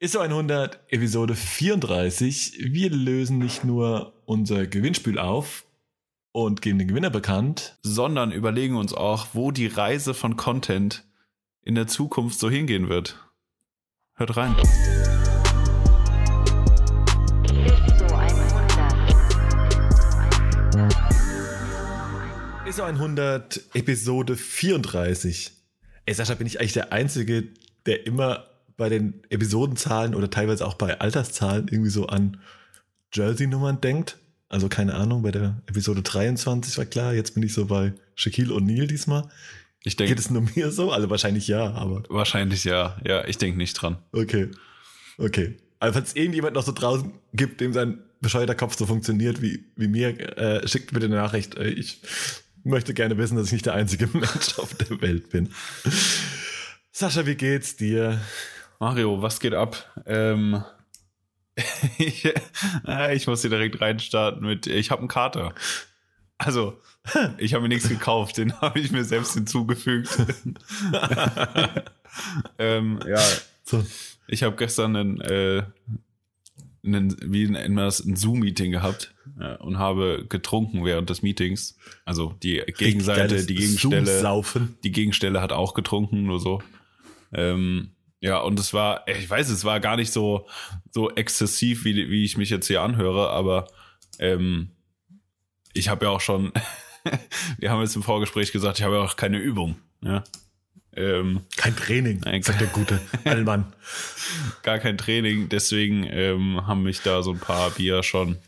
ISO 100, Episode 34. Wir lösen nicht nur unser Gewinnspiel auf und geben den Gewinner bekannt, sondern überlegen uns auch, wo die Reise von Content in der Zukunft so hingehen wird. Hört rein. ISO 100, Episode 34. Ey, Sascha, bin ich eigentlich der Einzige, der immer bei den Episodenzahlen oder teilweise auch bei Alterszahlen irgendwie so an Jersey-Nummern denkt? Also keine Ahnung, bei der Episode 23 war klar, jetzt bin ich so bei Shaquille O'Neal diesmal. Ich denke. Geht es nur mir so? Also wahrscheinlich ja, aber. Wahrscheinlich ja. Ja, ich denke nicht dran. Okay. Okay. Also falls es irgendjemand noch so draußen gibt, dem sein bescheuerter Kopf so funktioniert wie, wie mir, äh, schickt bitte eine Nachricht. Äh, Ich möchte gerne wissen, dass ich nicht der einzige Mensch auf der Welt bin. Sascha, wie geht's dir? Mario, was geht ab? Ähm, ich, äh, ich muss hier direkt reinstarten mit, ich habe einen Kater. Also, ich habe mir nichts gekauft, den habe ich mir selbst hinzugefügt. ähm, ja, ich habe gestern einen, äh, einen, wie nennt man das, ein Zoom-Meeting gehabt äh, und habe getrunken während des Meetings. Also die Gegenseite, die Gegenstelle, die Gegenstelle hat auch getrunken, nur so. Ähm, ja, und es war, ich weiß, es war gar nicht so, so exzessiv, wie, wie ich mich jetzt hier anhöre, aber ähm, ich habe ja auch schon, wir haben jetzt im Vorgespräch gesagt, ich habe ja auch keine Übung. Ja? Ähm, Kein Training, Nein, sagt der gute Allmann. gar kein Training, deswegen ähm, haben mich da so ein paar Bier schon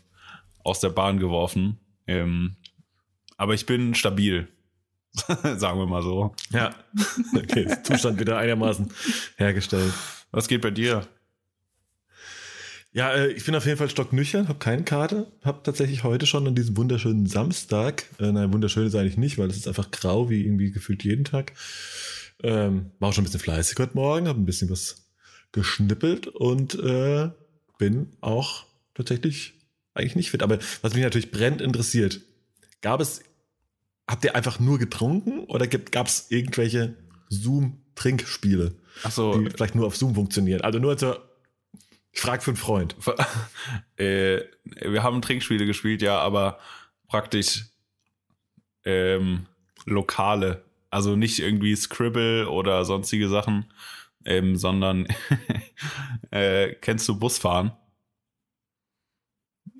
aus der Bahn geworfen. Ähm, aber ich bin stabil, sagen wir mal so. Ja. Okay, Zustand wieder einigermaßen hergestellt. Was geht bei dir? Ja, äh, ich bin auf jeden Fall stocknüchtern, habe keinen Kater, habe tatsächlich heute schon an diesem wunderschönen Samstag, äh, nein, wunderschön ist eigentlich nicht, weil es ist einfach grau, wie irgendwie gefühlt jeden Tag. Ähm, war auch schon ein bisschen fleißig heute Morgen, habe ein bisschen was geschnippelt und äh, bin auch tatsächlich eigentlich nicht fit. Aber was mich natürlich brennend interessiert, gab es, habt ihr einfach nur getrunken oder gab es irgendwelche Zoom-Trinkspiele, Achso, die vielleicht nur auf Zoom funktionieren? Also nur zur, ich frage für einen Freund. äh, wir haben Trinkspiele gespielt, ja, aber praktisch ähm, lokale. Also nicht irgendwie Scribble oder sonstige Sachen, ähm, sondern äh, kennst du Busfahren?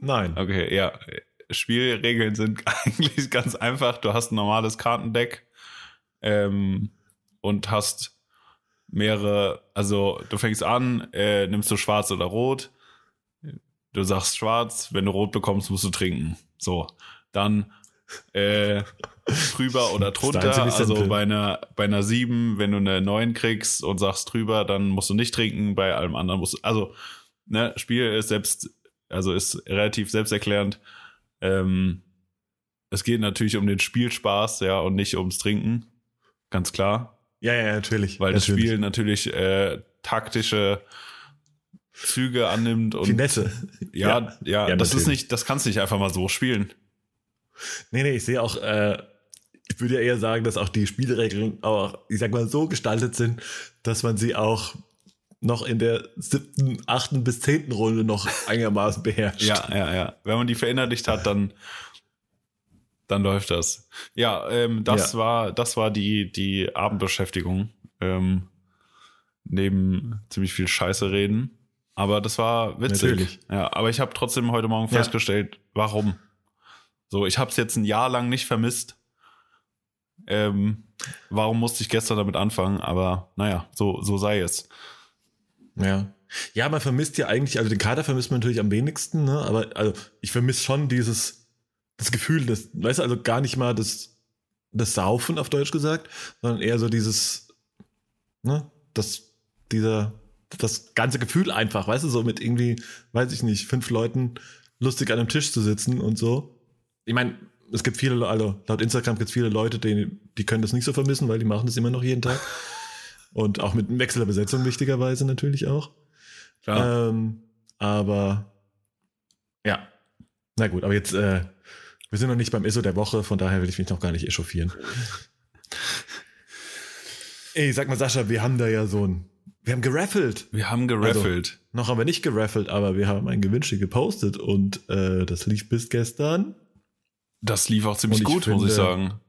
Nein. Okay, ja. Spielregeln sind eigentlich ganz einfach. Du hast ein normales Kartendeck ähm, und hast mehrere, also du fängst an, äh, nimmst du schwarz oder rot. Du sagst schwarz, wenn du rot bekommst, musst du trinken. So, dann äh, drüber oder drunter. Also bei einer, bei einer 7, wenn du eine 9 kriegst und sagst drüber, dann musst du nicht trinken, bei allem anderen musst du. Also, ne, Spiel ist selbst, also ist relativ selbsterklärend. Ähm, es geht natürlich um den Spielspaß, ja, und nicht ums Trinken. Ganz klar. Ja, ja, natürlich. Weil das natürlich. Spiel natürlich äh, taktische Züge annimmt und Finesse. ja, ja, Ja, das ist natürlich. nicht, das kannst du nicht einfach mal so spielen. Nee, nee, ich sehe auch, äh, ich würde ja eher sagen, dass auch die Spielregeln auch, ich sag mal, so gestaltet sind, dass man sie auch noch in der siebten, achten bis zehnten Runde noch einigermaßen beherrscht. Ja, ja, ja. Wenn man die verinnerlicht hat, dann, dann läuft das. Ja, ähm, das Ja. war, das war die, die Abendbeschäftigung. Ähm, neben ziemlich viel Scheiße reden. Aber das war witzig. Natürlich. Ja, aber ich habe trotzdem heute Morgen Ja. festgestellt, warum. So, ich habe es jetzt ein Jahr lang nicht vermisst. Ähm, warum musste ich gestern damit anfangen? Aber naja, so, so sei es. Ja. Ja, man vermisst ja eigentlich, also den Kater vermisst man natürlich am wenigsten, ne? aber also ich vermisse schon dieses, das Gefühl, das, weißt du, also gar nicht mal das, das Saufen auf Deutsch gesagt, sondern eher so dieses, ne, das, dieser, das ganze Gefühl einfach, weißt du, so mit irgendwie, weiß ich nicht, fünf Leuten lustig an einem Tisch zu sitzen und so. Ich meine, es gibt viele, also laut Instagram gibt es viele Leute, die, die können das nicht so vermissen, weil die machen das immer noch jeden Tag. Und auch mit Wechsel der Besetzung wichtigerweise natürlich auch. Klar. Ähm, aber ja, na gut, aber jetzt, äh, wir sind noch nicht beim ISO der Woche, von daher will ich mich noch gar nicht echauffieren. Ey, sag mal, Sascha, wir haben da ja so ein, Wir haben geraffelt. Wir haben geraffelt. Also, noch haben wir nicht geraffelt, aber wir haben ein Gewinnspiel gepostet und äh, das lief bis gestern. Das lief auch ziemlich gut, finde, muss ich sagen.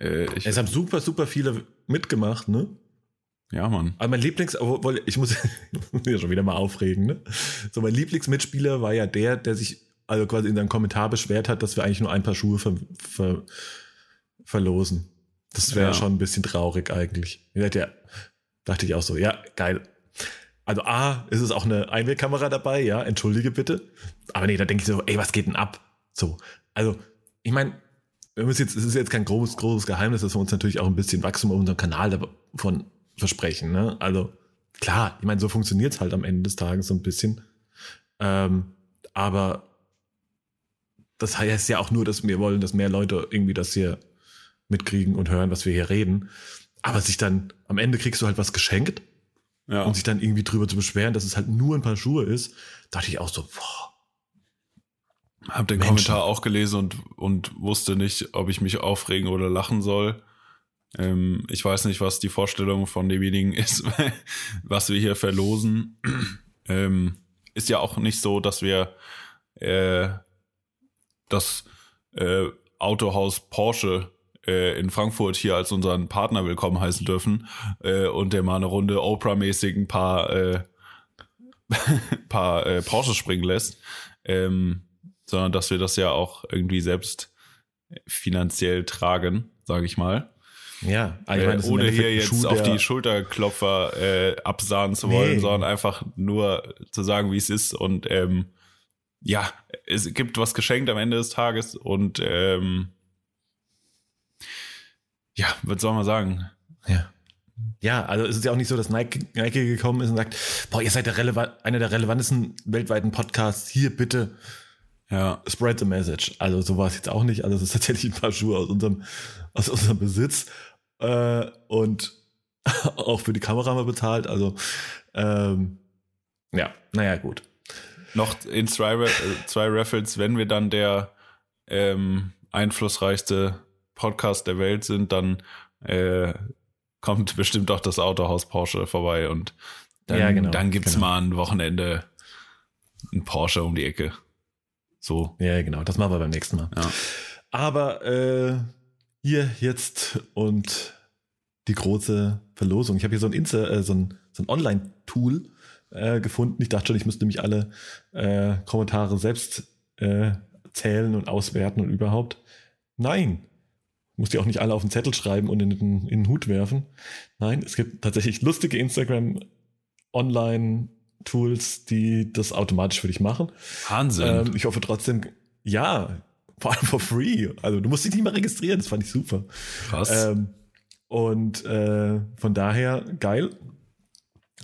Äh, ich es haben super, super viele mitgemacht, ne? Ja, Mann. Aber mein Lieblings, obwohl, ich muss ja schon wieder mal aufregen, ne? So, mein Lieblingsmitspieler war ja der, der sich also quasi in seinem Kommentar beschwert hat, dass wir eigentlich nur ein paar Schuhe ver, ver, verlosen. Das wäre ja. schon ein bisschen traurig eigentlich. Ja, dachte ich auch so, ja, geil. Also A, ist es auch eine Einwegkamera dabei, ja, entschuldige bitte. Aber nee, da denke ich so, ey, was geht denn ab? So, also, ich meine, wir müssen jetzt, es ist jetzt kein großes, großes Geheimnis, dass wir uns natürlich auch ein bisschen Wachstum auf unserem Kanal davon versprechen. Ne? Also klar, ich meine, so funktioniert es halt am Ende des Tages so ein bisschen. Ähm, aber das heißt ja auch nur, dass wir wollen, dass mehr Leute irgendwie das hier mitkriegen und hören, was wir hier reden. Aber sich dann, am Ende kriegst du halt was geschenkt. Ja. Und sich dann irgendwie drüber zu beschweren, dass es halt nur ein paar Schuhe ist, dachte ich auch so, boah. Hab den Menschen. Kommentar auch gelesen und, und wusste nicht, ob ich mich aufregen oder lachen soll. Ähm, ich weiß nicht, was die Vorstellung von demjenigen ist, was wir hier verlosen. ähm, ist ja auch nicht so, dass wir äh, das äh, Autohaus Porsche äh, in Frankfurt hier als unseren Partner willkommen heißen dürfen äh, und der mal eine Runde Oprah-mäßig ein paar, äh, paar äh, Porsche springen lässt, ähm, sondern dass wir das ja auch irgendwie selbst finanziell tragen, sage ich mal. Ja, also ich meine, äh, ohne hier jetzt Schuh, auf die Schulterklopfer äh, absahen zu wollen, nee. sondern einfach nur zu sagen, wie es ist. Und ähm, ja, es gibt was geschenkt am Ende des Tages und ähm, ja, was soll man sagen? Ja. Ja, also es ist ja auch nicht so, dass Nike, Nike gekommen ist und sagt, boah, ihr seid der einer der relevantesten weltweiten Podcasts, hier bitte ja. spread the message. Also so war es jetzt auch nicht. Also es ist tatsächlich ein paar Schuhe aus unserem, aus unserem Besitz äh, und auch für die Kamera mal bezahlt. Also ähm, ja, naja, gut. Noch in zwei, äh, zwei Raffles, wenn wir dann der ähm, einflussreichste Podcast der Welt sind, dann äh, kommt bestimmt auch das Autohaus Porsche vorbei und dann, ja, genau, dann gibt's genau. mal ein Wochenende ein Porsche um die Ecke. So. Ja, genau, das machen wir beim nächsten Mal. Ja. Aber äh, hier jetzt und die große Verlosung. Ich habe hier so ein, Insta, äh, so ein, so ein Online-Tool äh, gefunden. Ich dachte schon, ich müsste mich alle äh, Kommentare selbst äh, zählen und auswerten und überhaupt. Nein. Muss die auch nicht alle auf den Zettel schreiben und in den, in den Hut werfen. Nein, es gibt tatsächlich lustige Instagram Online-Tools, die das automatisch für dich machen. Wahnsinn. Ähm, ich hoffe trotzdem, ja, vor allem for free. Also du musst dich nicht mal registrieren, das fand ich super. Krass. Ähm, und äh, von daher geil.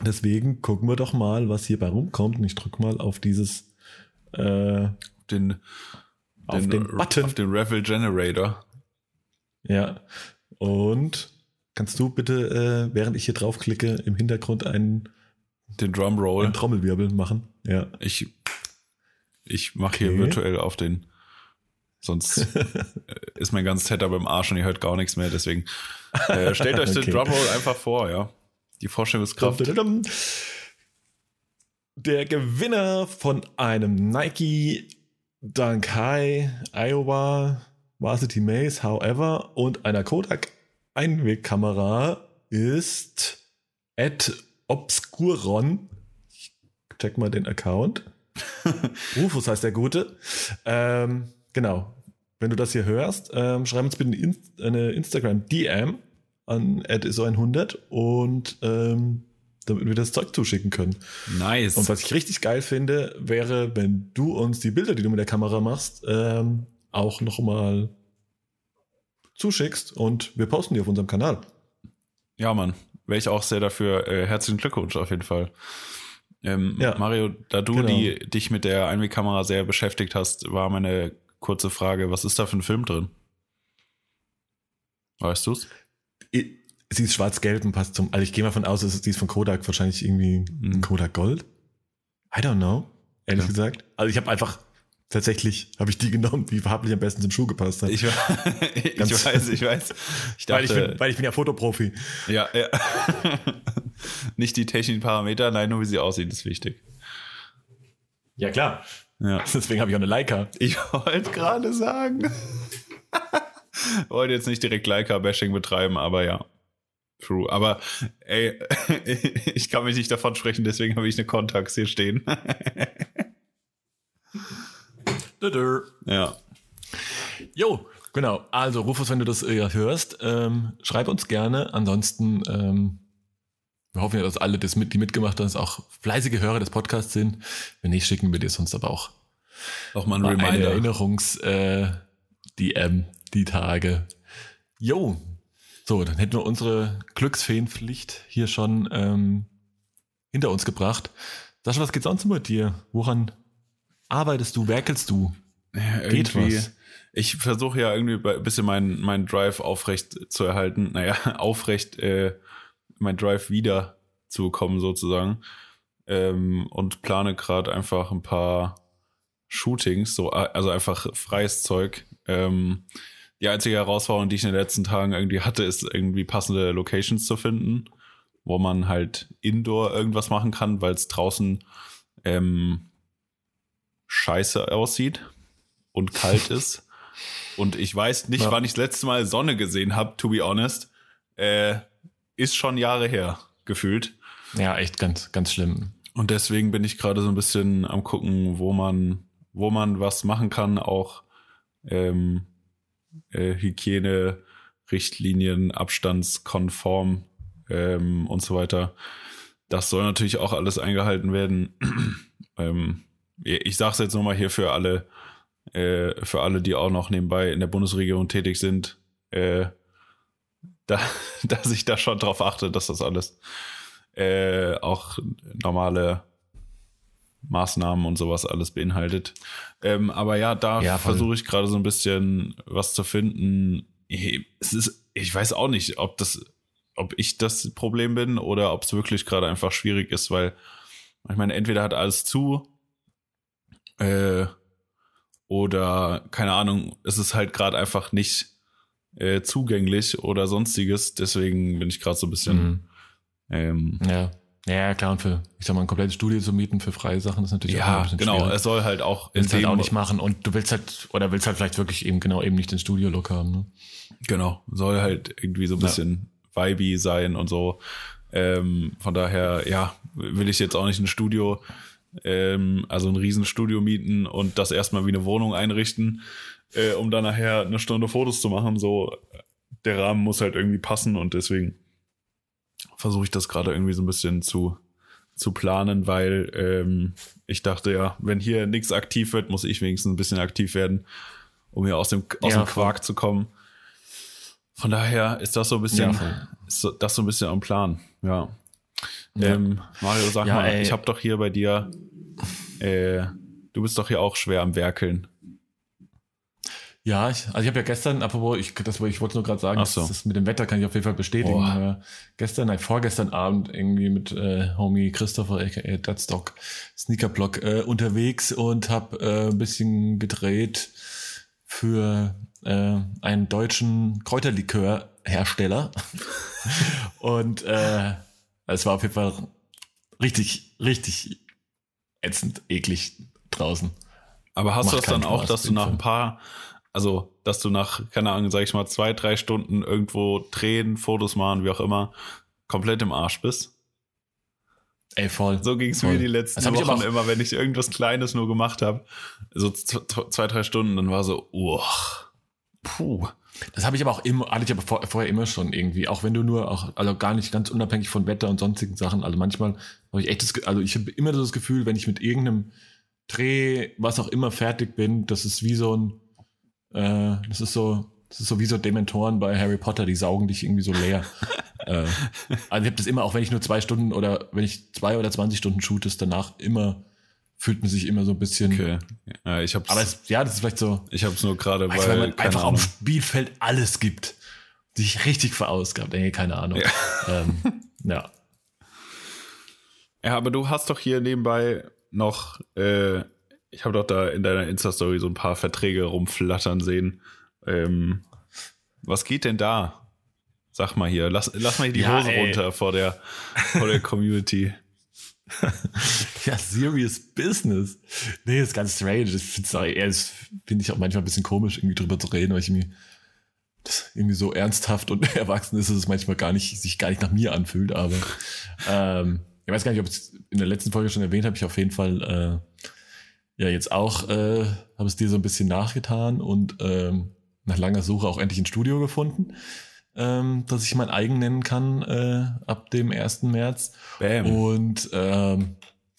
Deswegen gucken wir doch mal, was hierbei rumkommt. Und ich drücke mal auf dieses äh, den, auf den, den Button. Auf den Ravel Generator. Ja. Und kannst du bitte, äh, während ich hier draufklicke, im Hintergrund einen den Drumroll. Einen Trommelwirbel machen. Ja. Ich, ich mache okay. hier virtuell auf den Sonst äh, ist mein ganzes Setup im Arsch und ihr hört gar nichts mehr. Deswegen äh, stellt euch okay. den Drumroll einfach vor, ja. Die Vorstellungskraft. Der Gewinner von einem Nike Dunk High Iowa Varsity Maze, however, und einer Kodak Einwegkamera ist Ed Obscuron. Ich check mal den Account. Rufus heißt der Gute. Ähm, Genau. Wenn du das hier hörst, ähm, schreib uns bitte eine Instagram-DM an so100 und ähm, damit wir das Zeug zuschicken können. Nice. Und was ich richtig geil finde, wäre, wenn du uns die Bilder, die du mit der Kamera machst, ähm, auch nochmal zuschickst und wir posten die auf unserem Kanal. Ja, Mann. Wäre ich auch sehr dafür. Äh, herzlichen Glückwunsch auf jeden Fall. Ähm, ja, Mario, da du genau. die, dich mit der Einwegkamera sehr beschäftigt hast, war meine kurze Frage, was ist da für ein Film drin? Weißt du's? Sie ist schwarz-gelb und passt zum. Also ich gehe mal von aus, die ist von Kodak wahrscheinlich irgendwie mhm. Kodak Gold. I don't know, ehrlich ja. gesagt. Also ich habe einfach tatsächlich habe ich die genommen, die farblich am besten zum Schuh gepasst hat. Ich, ich weiß, ich weiß. Ich weil, ich dachte, bin, weil ich bin ja Fotoprofi. ja, ja. Nicht die technischen Parameter, nein, nur wie sie aussieht, ist wichtig. Ja, klar. Ja. Deswegen habe ich auch eine Leica. Ich wollte gerade sagen. wollte jetzt nicht direkt Leica-Bashing betreiben, aber ja. True. Aber ey, ich kann mich nicht davon sprechen, deswegen habe ich eine Contax hier stehen. ja. Jo, genau. Also, Rufus, wenn du das äh, hörst, ähm, schreib uns gerne. Ansonsten, ähm, wir hoffen ja, dass alle, das mit, die mitgemacht haben, auch fleißige Hörer des Podcasts sind. Wenn nicht, schicken wir dir sonst aber auch Auch mal ein mal eine Reminder. Erinnerungs äh, die Tage. Jo. So, dann hätten wir unsere Glücksfeenpflicht hier schon ähm, hinter uns gebracht. Sascha, was geht sonst mit dir? Woran arbeitest du, werkelst du? Ja, Geht was? Ich versuche ja irgendwie ein bisschen meinen mein Drive aufrecht zu erhalten. Naja, aufrecht äh, mein Drive wieder zu bekommen sozusagen. Ähm, und plane gerade einfach ein paar Shootings, so äh, also einfach freies Zeug. Ähm, die einzige Herausforderung, die ich in den letzten Tagen irgendwie hatte, ist irgendwie passende Locations zu finden, wo man halt indoor irgendwas machen kann, weil es draußen ähm, scheiße aussieht und kalt ist. Und ich weiß nicht, Ja. wann ich das letzte Mal Sonne gesehen habe, to be honest. Äh, ist schon Jahre her, gefühlt. Ja, echt ganz, ganz schlimm. Und deswegen bin ich gerade so ein bisschen am gucken, wo man, wo man was machen kann, auch ähm, äh, Hygiene, Richtlinien, abstandskonform ähm, und so weiter. Das soll natürlich auch alles eingehalten werden. ähm, ich sage es jetzt nochmal hier für alle, äh, für alle, die auch noch nebenbei in der Bundesregierung tätig sind, äh, da, dass ich da schon drauf achte, dass das alles äh, auch normale Maßnahmen und sowas alles beinhaltet. Ähm, aber ja, da Ja, versuche ich gerade so ein bisschen was zu finden. Es ist, ich weiß auch nicht, ob das, ob ich das Problem bin oder ob es wirklich gerade einfach schwierig ist, weil ich meine, entweder hat alles zu, äh, oder keine Ahnung, es ist halt gerade einfach nicht äh, zugänglich oder sonstiges. Deswegen bin ich gerade so ein bisschen Mhm. ähm, Ja. Ja, klar, und für, ich sag mal, ein komplettes Studio zu mieten für freie Sachen ist natürlich auch immer ein ja, bisschen genau. schwierig. Es soll halt auch in willst halt auch nicht machen und du willst halt, oder willst halt vielleicht wirklich eben genau eben nicht den Studio-Look haben, ne? Genau, soll halt irgendwie so ein Ja. bisschen vibey sein und so. Ähm, von daher, ja, will ich jetzt auch nicht ein Studio, ähm, also ein Riesenstudio mieten und das erstmal wie eine Wohnung einrichten, äh, um dann nachher eine Stunde Fotos zu machen. So, der Rahmen muss halt irgendwie passen und deswegen versuche ich das gerade irgendwie so ein bisschen zu, zu planen, weil ähm, ich dachte ja, wenn hier nichts aktiv wird, muss ich wenigstens ein bisschen aktiv werden, um hier aus dem, aus Ja, dem Quark zu kommen. Von daher ist das so ein bisschen, Ja, voll. ist das so ein bisschen am Plan. Ja. Ja. Ähm, Mario, sag Ja, mal, ey. ich habe doch hier bei dir, äh, du bist doch hier auch schwer am Werkeln. Ja, ich, also ich habe ja gestern, apropos, ich, das, ich wollte nur gerade sagen, so. das, das mit dem Wetter kann ich auf jeden Fall bestätigen. Boah. Gestern, nein, vorgestern Abend irgendwie mit äh, Homie Christopher, aka Deadstock, Sneakerblock äh, unterwegs und habe äh, ein bisschen gedreht für äh, einen deutschen Kräuterlikörhersteller. und äh, es war auf jeden Fall richtig, richtig ätzend, eklig draußen. Aber hast Macht du das dann auch, Spaß, dass du nach ein paar, also dass du nach, keine Ahnung, sag ich mal, zwei, drei Stunden irgendwo drehen, Fotos machen, wie auch immer, komplett im Arsch bist? Ey, voll. So ging es mir die letzten Das Wochen auch- immer, wenn ich irgendwas Kleines nur gemacht habe. So zwei, drei Stunden, dann war so, uah, puh. Das habe ich aber auch immer, hatte ich aber vor, vorher immer schon irgendwie. Auch wenn du nur auch, also gar nicht ganz unabhängig von Wetter und sonstigen Sachen. Also manchmal habe ich echt das, also ich habe immer das Gefühl, wenn ich mit irgendeinem Dreh, was auch immer fertig bin, das ist wie so ein, äh, das ist so, das ist so wie so Dementoren bei Harry Potter, die saugen dich irgendwie so leer. äh, also ich habe das immer, auch wenn ich nur zwei Stunden oder wenn ich zwei oder 20 Stunden shoot, ist danach immer, fühlt man sich immer so ein bisschen. Okay. Ja, ich hab's, Aber es, ja, das ist vielleicht so, ich hab's nur gerade, weil, wenn man einfach Ahnung. auf Spielfeld alles gibt. Sich richtig verausgabt. Ey, keine Ahnung. Ja. Ähm, ja. Ja, aber du hast doch hier nebenbei noch, äh, Ich habe doch da in deiner Insta-Story so ein paar Verträge rumflattern sehen. Ähm, was geht denn da? Sag mal hier, lass, lass mal hier die Ja, Hose ey. runter vor der, vor der Community. Ja, serious business. Nee, ist ganz strange. Das finde find ich auch manchmal ein bisschen komisch, irgendwie drüber zu reden, weil ich irgendwie, das irgendwie so ernsthaft und erwachsen ist, dass es manchmal gar nicht, sich gar nicht nach mir anfühlt, aber ähm, ich weiß gar nicht, ob ich es in der letzten Folge schon erwähnt habe, ich auf jeden Fall äh, ja jetzt auch äh, habe es dir so ein bisschen nachgetan und ähm, nach langer Suche auch endlich ein Studio gefunden, ähm, das ich mein eigen nennen kann äh, ab dem 1. März. Bam. Und ähm,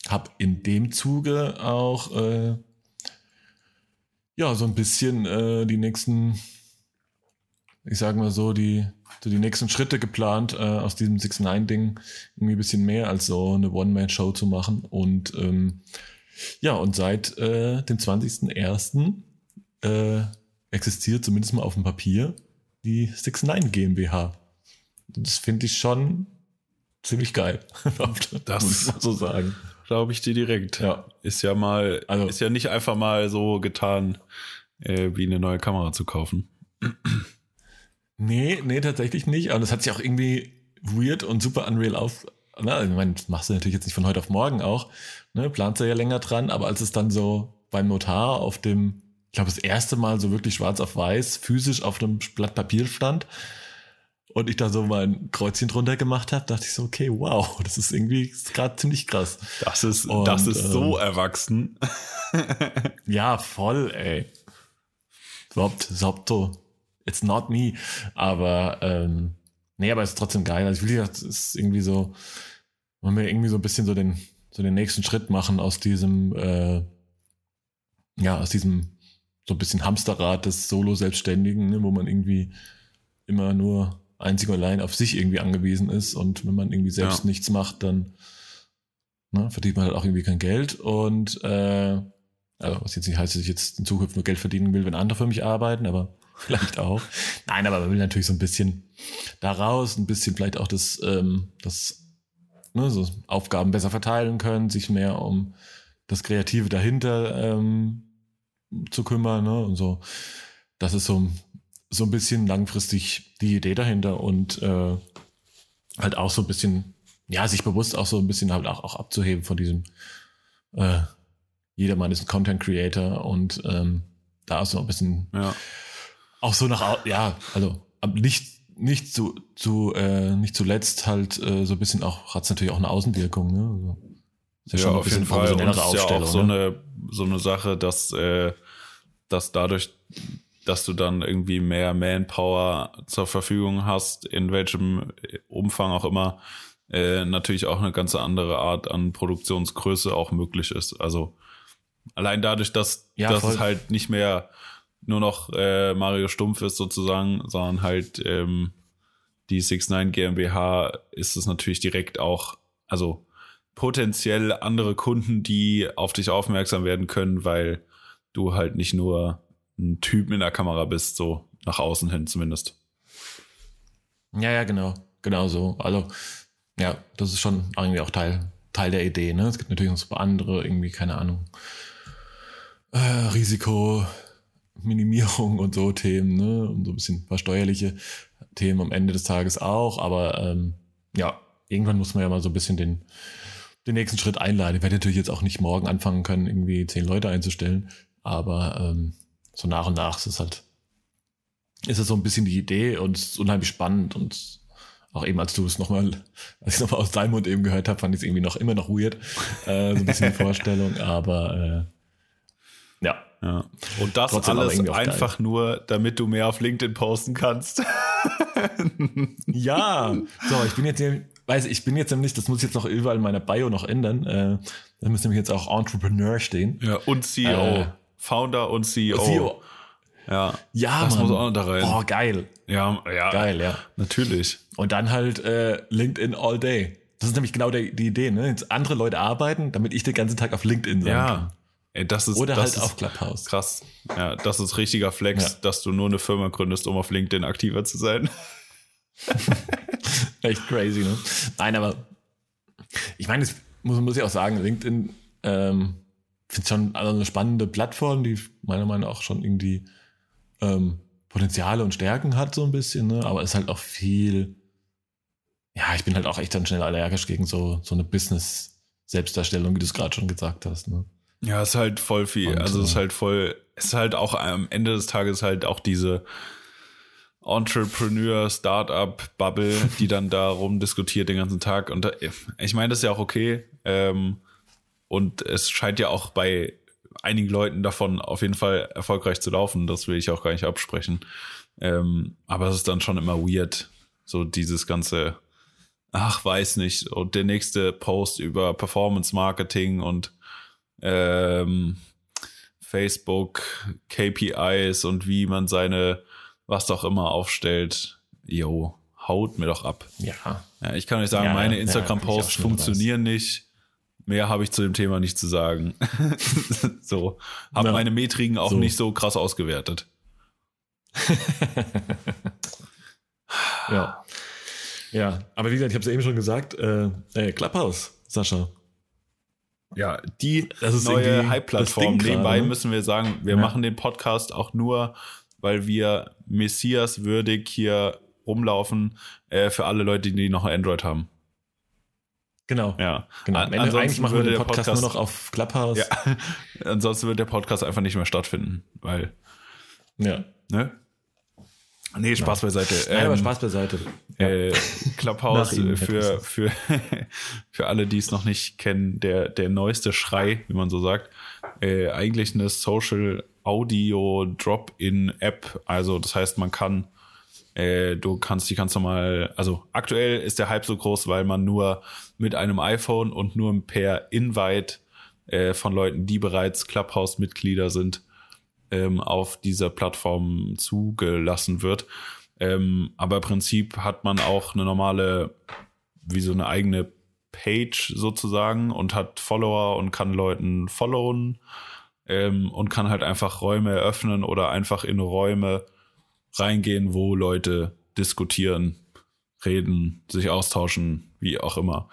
habe in dem Zuge auch äh, ja so ein bisschen äh, die nächsten, ich sage mal so, die, so die nächsten Schritte geplant, äh, aus diesem 6 9 ding irgendwie ein bisschen mehr als so eine One-Man-Show zu machen. Und ähm, ja, und seit äh, dem 20.01. Äh, existiert zumindest mal auf dem Papier die 6 9 GmbH. Das finde ich schon ziemlich geil. Das- muss ich so sagen. Glaube ich dir direkt. Ja. Ist ja mal, Also- ist ja nicht einfach mal so getan, äh, wie eine neue Kamera zu kaufen. Nee, nee, tatsächlich nicht. Aber das hat sich auch irgendwie weird und super unreal auf. Na, ich meine, das machst du natürlich jetzt nicht von heute auf morgen auch. Ne, planst du ja länger dran, aber als es dann so beim Notar auf dem, ich glaube, das erste Mal so wirklich schwarz auf weiß, physisch auf einem Blatt Papier stand und ich da so mein Kreuzchen drunter gemacht habe, dachte ich so, okay, wow, das ist irgendwie gerade ziemlich krass. Das ist, Und, das ist so ähm, erwachsen. Ja, voll, ey. Überhaupt, überhaupt so, it's not me. Aber, ähm, nee, aber es ist trotzdem geil. Also, ich will ja, es ist irgendwie so, wollen wir irgendwie so ein bisschen so den, so den nächsten Schritt machen aus diesem, äh, ja, aus diesem so ein bisschen Hamsterrad des Solo-Selbstständigen, ne, wo man irgendwie immer nur einzig und allein auf sich irgendwie angewiesen ist. Und wenn man irgendwie selbst Ja. nichts macht, dann ne, verdient man halt auch irgendwie kein Geld. Und äh, also was jetzt nicht heißt, dass ich jetzt in Zukunft nur Geld verdienen will, wenn andere für mich arbeiten, aber vielleicht auch. Nein, aber man will natürlich so ein bisschen daraus, ein bisschen vielleicht auch das, ähm, das ne, so Aufgaben besser verteilen können, sich mehr um das Kreative dahinter ähm, zu kümmern ne, und so. Das ist so, so ein bisschen langfristig die Idee dahinter und äh, halt auch so ein bisschen, ja, sich bewusst auch so ein bisschen halt auch, auch abzuheben von diesem äh, jedermann ist ein Content Creator und ähm, da ist so ein bisschen Ja. auch so nach ja also am- nicht nicht zu zu äh, nicht zuletzt halt äh, so ein bisschen auch hat's natürlich auch eine Außenwirkung ne also, ist Ja, ein auf jeden Fall. Und es ist ja auch so ne? eine, so eine Sache, dass, äh, dass dadurch, dass du dann irgendwie mehr Manpower zur Verfügung hast, in welchem Umfang auch immer, äh, natürlich auch eine ganz andere Art an Produktionsgröße auch möglich ist. Also allein dadurch, dass, Ja, dass voll. es halt nicht mehr nur noch äh, Mario Stumpf ist sozusagen, sondern halt ähm, die 69 GmbH ist es natürlich direkt auch, also potenziell andere Kunden, die auf dich aufmerksam werden können, weil du halt nicht nur ein Typ in der Kamera bist, so nach außen hin zumindest. ja ja genau. Genau so. Also ja das ist schon irgendwie auch Teil Teil der Idee ne? Es gibt natürlich noch so andere irgendwie keine Ahnung äh, Risikominimierung und so Themen ne? Und so ein bisschen ein paar steuerliche Themen am Ende des Tages auch. Aber ähm, ja irgendwann muss man ja mal so ein bisschen den den nächsten Schritt einleiten. Ich werde natürlich jetzt auch nicht morgen anfangen können, irgendwie zehn Leute einzustellen, aber ähm, so nach und nach ist es halt, ist es so ein bisschen die Idee und es ist unheimlich spannend. Und auch eben, als du es nochmal, als ich nochmal aus deinem Mund eben gehört habe, fand ich es irgendwie noch immer noch weird, äh, so ein bisschen die Vorstellung, aber äh, ja. Und das Trotzdem alles auch geil. einfach nur, damit du mehr auf LinkedIn posten kannst. Ja, so, ich bin jetzt hier, weiß ich bin jetzt nämlich, das muss ich jetzt noch überall in meiner Bio noch ändern. Äh, da müsste nämlich jetzt auch Entrepreneur stehen. Ja, und CEO. Äh, Founder und CEO. CEO. Ja. Ja, Das Mann. muss auch noch da rein. Boah, geil. Ja, ja. Geil, ja. Natürlich. Und dann halt äh, LinkedIn all day. Das ist nämlich genau der, die Idee, ne? Jetzt andere Leute arbeiten, damit ich den ganzen Tag auf LinkedIn sein Ja. kann. Ey, das ist, Oder das halt ist auf Clubhouse. krass. Ja, das ist richtiger Flex, Ja. dass du nur eine Firma gründest, um auf LinkedIn aktiver zu sein. Echt crazy, ne? Nein, aber ich meine, es muss, muss ich auch sagen, LinkedIn ähm, finde schon also eine spannende Plattform, die meiner Meinung nach auch schon irgendwie ähm, Potenziale und Stärken hat, so ein bisschen, ne? aber ist halt auch viel, ja, ich bin halt auch echt dann schnell allergisch gegen so, so eine Business-Selbstdarstellung, wie du es gerade schon gesagt hast. Ne? Ja, ist halt voll viel. Und, also ist äh, halt voll, ist halt auch am Ende des Tages halt auch diese Entrepreneur, Startup, Bubble, die dann darum diskutiert den ganzen Tag. Und äh, ich meine, das ist ja auch okay. Ähm, und es scheint ja auch bei einigen Leuten davon auf jeden Fall erfolgreich zu laufen. Das will ich auch gar nicht absprechen. Ähm, aber es ist dann schon immer weird. So dieses ganze, ach, weiß nicht. Und der nächste Post über Performance Marketing und ähm, Facebook, KPIs und wie man seine, was auch immer aufstellt. Jo, haut mir doch ab. Ja. ja ich kann euch sagen, ja, meine Instagram-Posts ja, funktionieren nicht. Mehr habe ich zu dem Thema nicht zu sagen. so. Habe meine Metriken auch so. nicht so krass ausgewertet. ja. Ja, aber wie gesagt, ich habe es eben schon gesagt, äh, äh, Clubhouse, Sascha. Ja, die neue Hype-Plattform. Nebenbei ne? müssen wir sagen, wir ja. machen den Podcast auch nur, weil wir Messias würdig hier rumlaufen äh, für alle Leute, die noch Android haben. Genau. Ja. Genau. Am Ende eigentlich machen wir den Podcast, Podcast, nur noch auf Clubhouse. Ja. Ansonsten wird der Podcast einfach nicht mehr stattfinden, weil. Ja. Ne? Nee, Spaß ja. beiseite. Nein, ähm, aber Spaß beiseite. Äh, Clubhouse für, für, für alle, die es noch nicht kennen, der, der neueste Schrei, wie man so sagt. Äh, eigentlich eine Social Audio Drop-in App. Also, das heißt, man kann äh, du kannst die kannst du mal, also aktuell ist der Hype so groß, weil man nur mit einem iPhone und nur per Invite äh, von Leuten, die bereits Clubhouse-Mitglieder sind, ähm, auf dieser Plattform zugelassen wird. Ähm, aber im Prinzip hat man auch eine normale, wie so eine eigene Page sozusagen und hat Follower und kann Leuten followen ähm, und kann halt einfach Räume eröffnen oder einfach in Räume reingehen, wo Leute diskutieren, reden, sich austauschen, wie auch immer.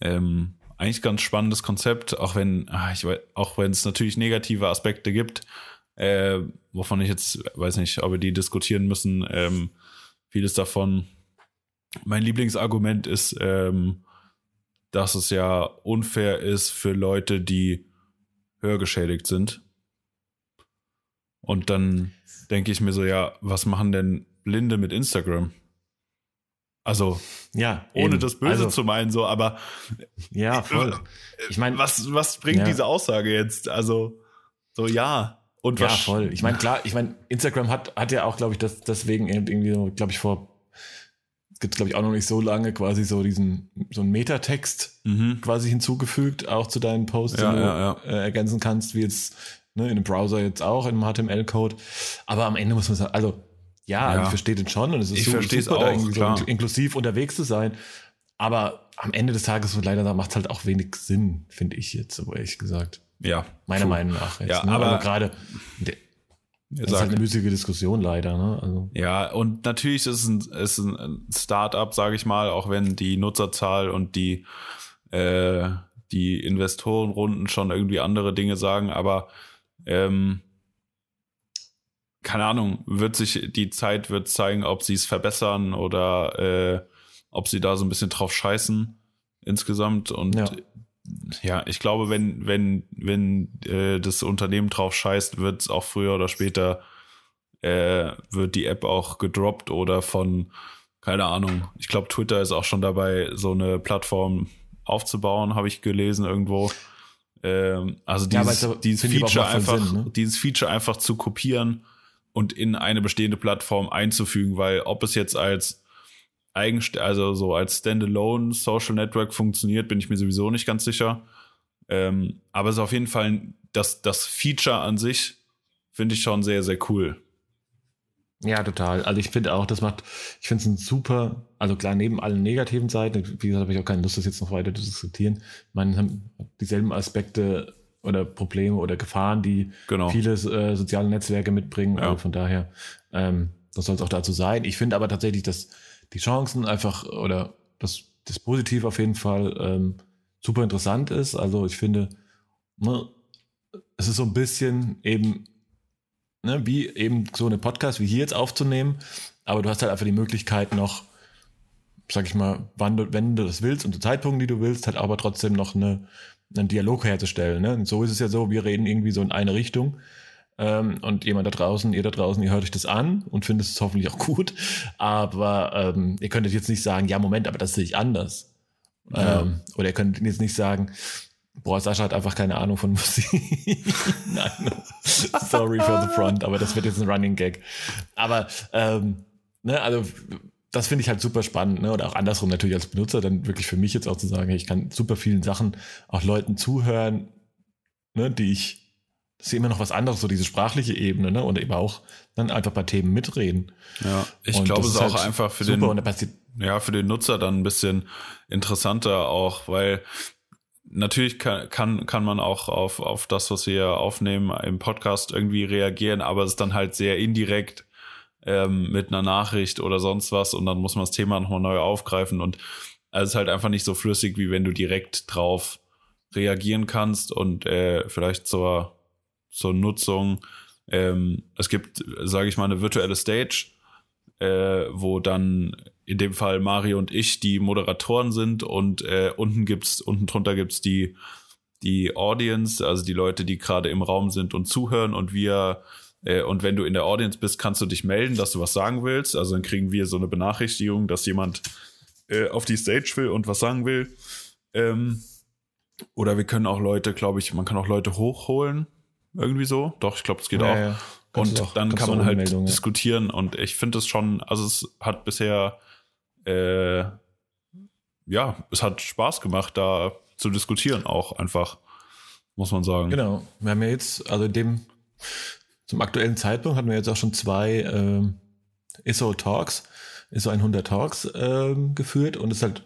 Ähm, eigentlich ganz spannendes Konzept, auch wenn, ach, ich weiß, auch wenn es natürlich negative Aspekte gibt, äh, wovon ich jetzt weiß nicht, ob wir die diskutieren müssen. Ähm, vieles davon. Mein Lieblingsargument ist, ähm, dass es ja unfair ist für Leute, die hörgeschädigt sind. Und dann denke ich mir so, ja, was machen denn Blinde mit Instagram? Also, ja, ohne eben. das Böse also, zu meinen, so, aber ja, voll. Ich meine, was, was bringt ja. diese Aussage jetzt? Also, so, ja. Und ja, voll. Ich meine, klar, ich meine, Instagram hat, hat ja auch, glaube ich, das deswegen irgendwie, glaube ich, vor gibt glaube ich auch noch nicht so lange quasi so diesen so einen Metatext mhm. quasi hinzugefügt auch zu deinen Posts ja, die du ja, ja. Äh, ergänzen kannst wie jetzt ne, in einem Browser jetzt auch, in einem HTML-Code. Aber am Ende muss man sagen, also ja, ich verstehe den schon und es ist ich super, super auch, da so inklusiv unterwegs zu sein. Aber am Ende des Tages, leider, macht es halt auch wenig Sinn, finde ich jetzt, so ehrlich gesagt. Ja. Meiner. Meinung nach. Jetzt, ja, ne? aber also gerade, das ist halt eine müßige Diskussion leider. Ne? Also. Ja, und natürlich ist es ein, ist ein Start-up, sage ich mal, auch wenn die Nutzerzahl und die, äh, die Investorenrunden schon irgendwie andere Dinge sagen, aber ähm, keine Ahnung, wird sich die Zeit wird zeigen, ob sie es verbessern oder äh, ob sie da so ein bisschen drauf scheißen insgesamt. Und ja, ja ich glaube, wenn, wenn, wenn äh, das Unternehmen drauf scheißt, wird es auch früher oder später äh, wird die App auch gedroppt oder von, keine Ahnung, ich glaube, Twitter ist auch schon dabei, so eine Plattform aufzubauen, habe ich gelesen irgendwo. Ähm, also dieses, ja, dieses Feature einfach, Sinn, ne? dieses Feature einfach zu kopieren und in eine bestehende Plattform einzufügen, weil ob es jetzt als Eigenst also so als Standalone Social Network funktioniert, bin ich mir sowieso nicht ganz sicher. Ähm, aber es ist auf jeden Fall das, das Feature an sich finde ich schon sehr, sehr cool. Ja, total. Also ich finde auch, das macht, ich finde es ein super, also klar, neben allen negativen Seiten, wie gesagt, habe ich auch keine Lust, das jetzt noch weiter zu diskutieren. Man hat dieselben Aspekte oder Probleme oder Gefahren, die genau. viele äh, soziale Netzwerke mitbringen. Ja. Also von daher, ähm, das soll es auch dazu sein. Ich finde aber tatsächlich, dass die Chancen einfach oder das, das Positiv auf jeden Fall ähm, super interessant ist. Also ich finde, ne, es ist so ein bisschen eben, ne, wie eben so eine Podcast wie hier jetzt aufzunehmen, aber du hast halt einfach die Möglichkeit noch, sag ich mal, wann du, wenn du das willst und zu Zeitpunkten, die du willst, halt aber trotzdem noch eine, einen Dialog herzustellen. Ne? Und so ist es ja so, wir reden irgendwie so in eine Richtung. Ähm, und jemand da draußen, ihr da draußen, ihr hört euch das an und findet es hoffentlich auch gut. Aber ähm, ihr könntet jetzt nicht sagen, ja, Moment, aber das sehe ich anders. Ja. Ähm, oder ihr könnt jetzt nicht sagen, boah, Sascha hat einfach keine Ahnung von Musik. Nein, sorry for the front, aber das wird jetzt ein Running Gag. Aber ähm, ne, also das finde ich halt super spannend, ne? Oder auch andersrum natürlich als Benutzer, dann wirklich für mich jetzt auch zu sagen, ich kann super vielen Sachen auch Leuten zuhören, ne, die ich ist immer noch was anderes, so diese sprachliche Ebene, ne? Und eben auch dann einfach bei Themen mitreden. Ja, ich glaube, es ist auch halt einfach für den, ja, für den Nutzer dann ein bisschen interessanter auch, weil natürlich kann, kann, kann man auch auf, auf das, was wir aufnehmen im Podcast irgendwie reagieren, aber es ist dann halt sehr indirekt ähm, mit einer Nachricht oder sonst was und dann muss man das Thema nochmal neu aufgreifen und es ist halt einfach nicht so flüssig, wie wenn du direkt drauf reagieren kannst und äh, vielleicht zur, zur Nutzung. Ähm, es gibt, sage ich mal, eine virtuelle Stage, äh, wo dann in dem Fall Mario und ich die Moderatoren sind und äh, unten gibt's, unten drunter gibt's die, die Audience, also die Leute, die gerade im Raum sind und zuhören und wir äh, und wenn du in der Audience bist, kannst du dich melden, dass du was sagen willst. Also dann kriegen wir so eine Benachrichtigung, dass jemand äh, auf die Stage will und was sagen will. Ähm, oder wir können auch Leute, glaube ich, man kann auch Leute hochholen. Irgendwie so. Doch, ich glaube, es geht ja, auch. Ja. Und auch, dann kann man halt diskutieren. Und ich finde es schon, also es hat bisher, äh, ja, es hat Spaß gemacht, da zu diskutieren auch einfach, muss man sagen. Genau. Wir haben ja jetzt, also in dem zum aktuellen Zeitpunkt hatten wir jetzt auch schon zwei ähm, ISO Talks, ISO 100 Talks ähm, geführt und es ist halt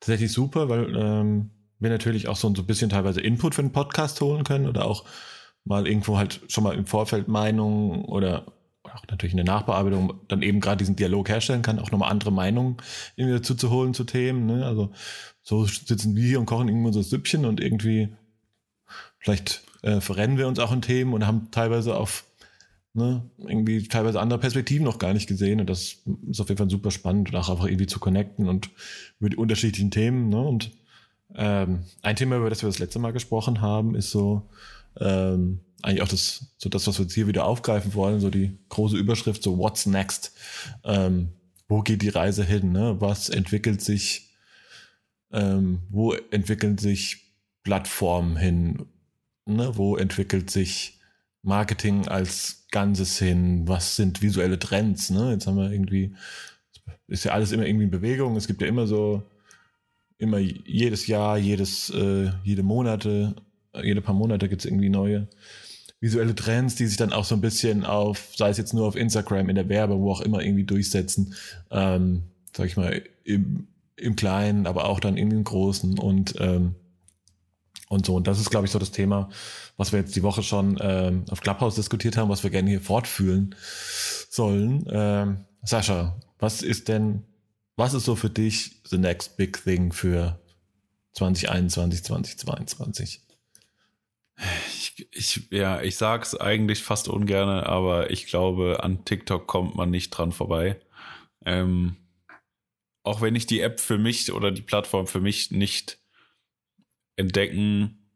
tatsächlich super, weil ähm, wir natürlich auch so, so ein bisschen teilweise Input für den Podcast holen können oder auch mal irgendwo halt schon mal im Vorfeld Meinungen oder auch natürlich eine Nachbearbeitung dann eben gerade diesen Dialog herstellen kann, auch nochmal andere Meinungen irgendwie dazu zu holen zu Themen. Ne? Also so sitzen wir hier und kochen irgendwo so Süppchen und irgendwie vielleicht äh, verrennen wir uns auch in Themen und haben teilweise auf ne, irgendwie teilweise andere Perspektiven noch gar nicht gesehen. Und das ist auf jeden Fall super spannend und auch einfach irgendwie zu connecten und über die unterschiedlichen Themen. Ne? Und ähm, ein Thema, über das wir das letzte Mal gesprochen haben, ist so ähm, eigentlich auch das, so das, was wir jetzt hier wieder aufgreifen wollen, so die große Überschrift, so What's next? Ähm, wo geht die Reise hin? Ne? Was entwickelt sich? Ähm, wo entwickeln sich Plattformen hin? Ne? Wo entwickelt sich Marketing als Ganzes hin? Was sind visuelle Trends? Ne? Jetzt haben wir irgendwie, ist ja alles immer irgendwie in Bewegung. Es gibt ja immer so, immer jedes Jahr, jedes, äh, jede Monate, jede paar Monate gibt es irgendwie neue visuelle Trends, die sich dann auch so ein bisschen auf, sei es jetzt nur auf Instagram, in der Werbe, wo auch immer irgendwie durchsetzen. Ähm, sag ich mal, im, im Kleinen, aber auch dann in den Großen und ähm, und so. Und das ist, glaube ich, so das Thema, was wir jetzt die Woche schon ähm, auf Clubhouse diskutiert haben, was wir gerne hier fortführen sollen. Ähm, Sascha, was ist denn, was ist so für dich the next big thing für 2021, 2022? Ich, ich, ja, ich sag's eigentlich fast ungern, aber ich glaube, an TikTok kommt man nicht dran vorbei. Ähm, auch wenn ich die App für mich oder die Plattform für mich nicht entdecken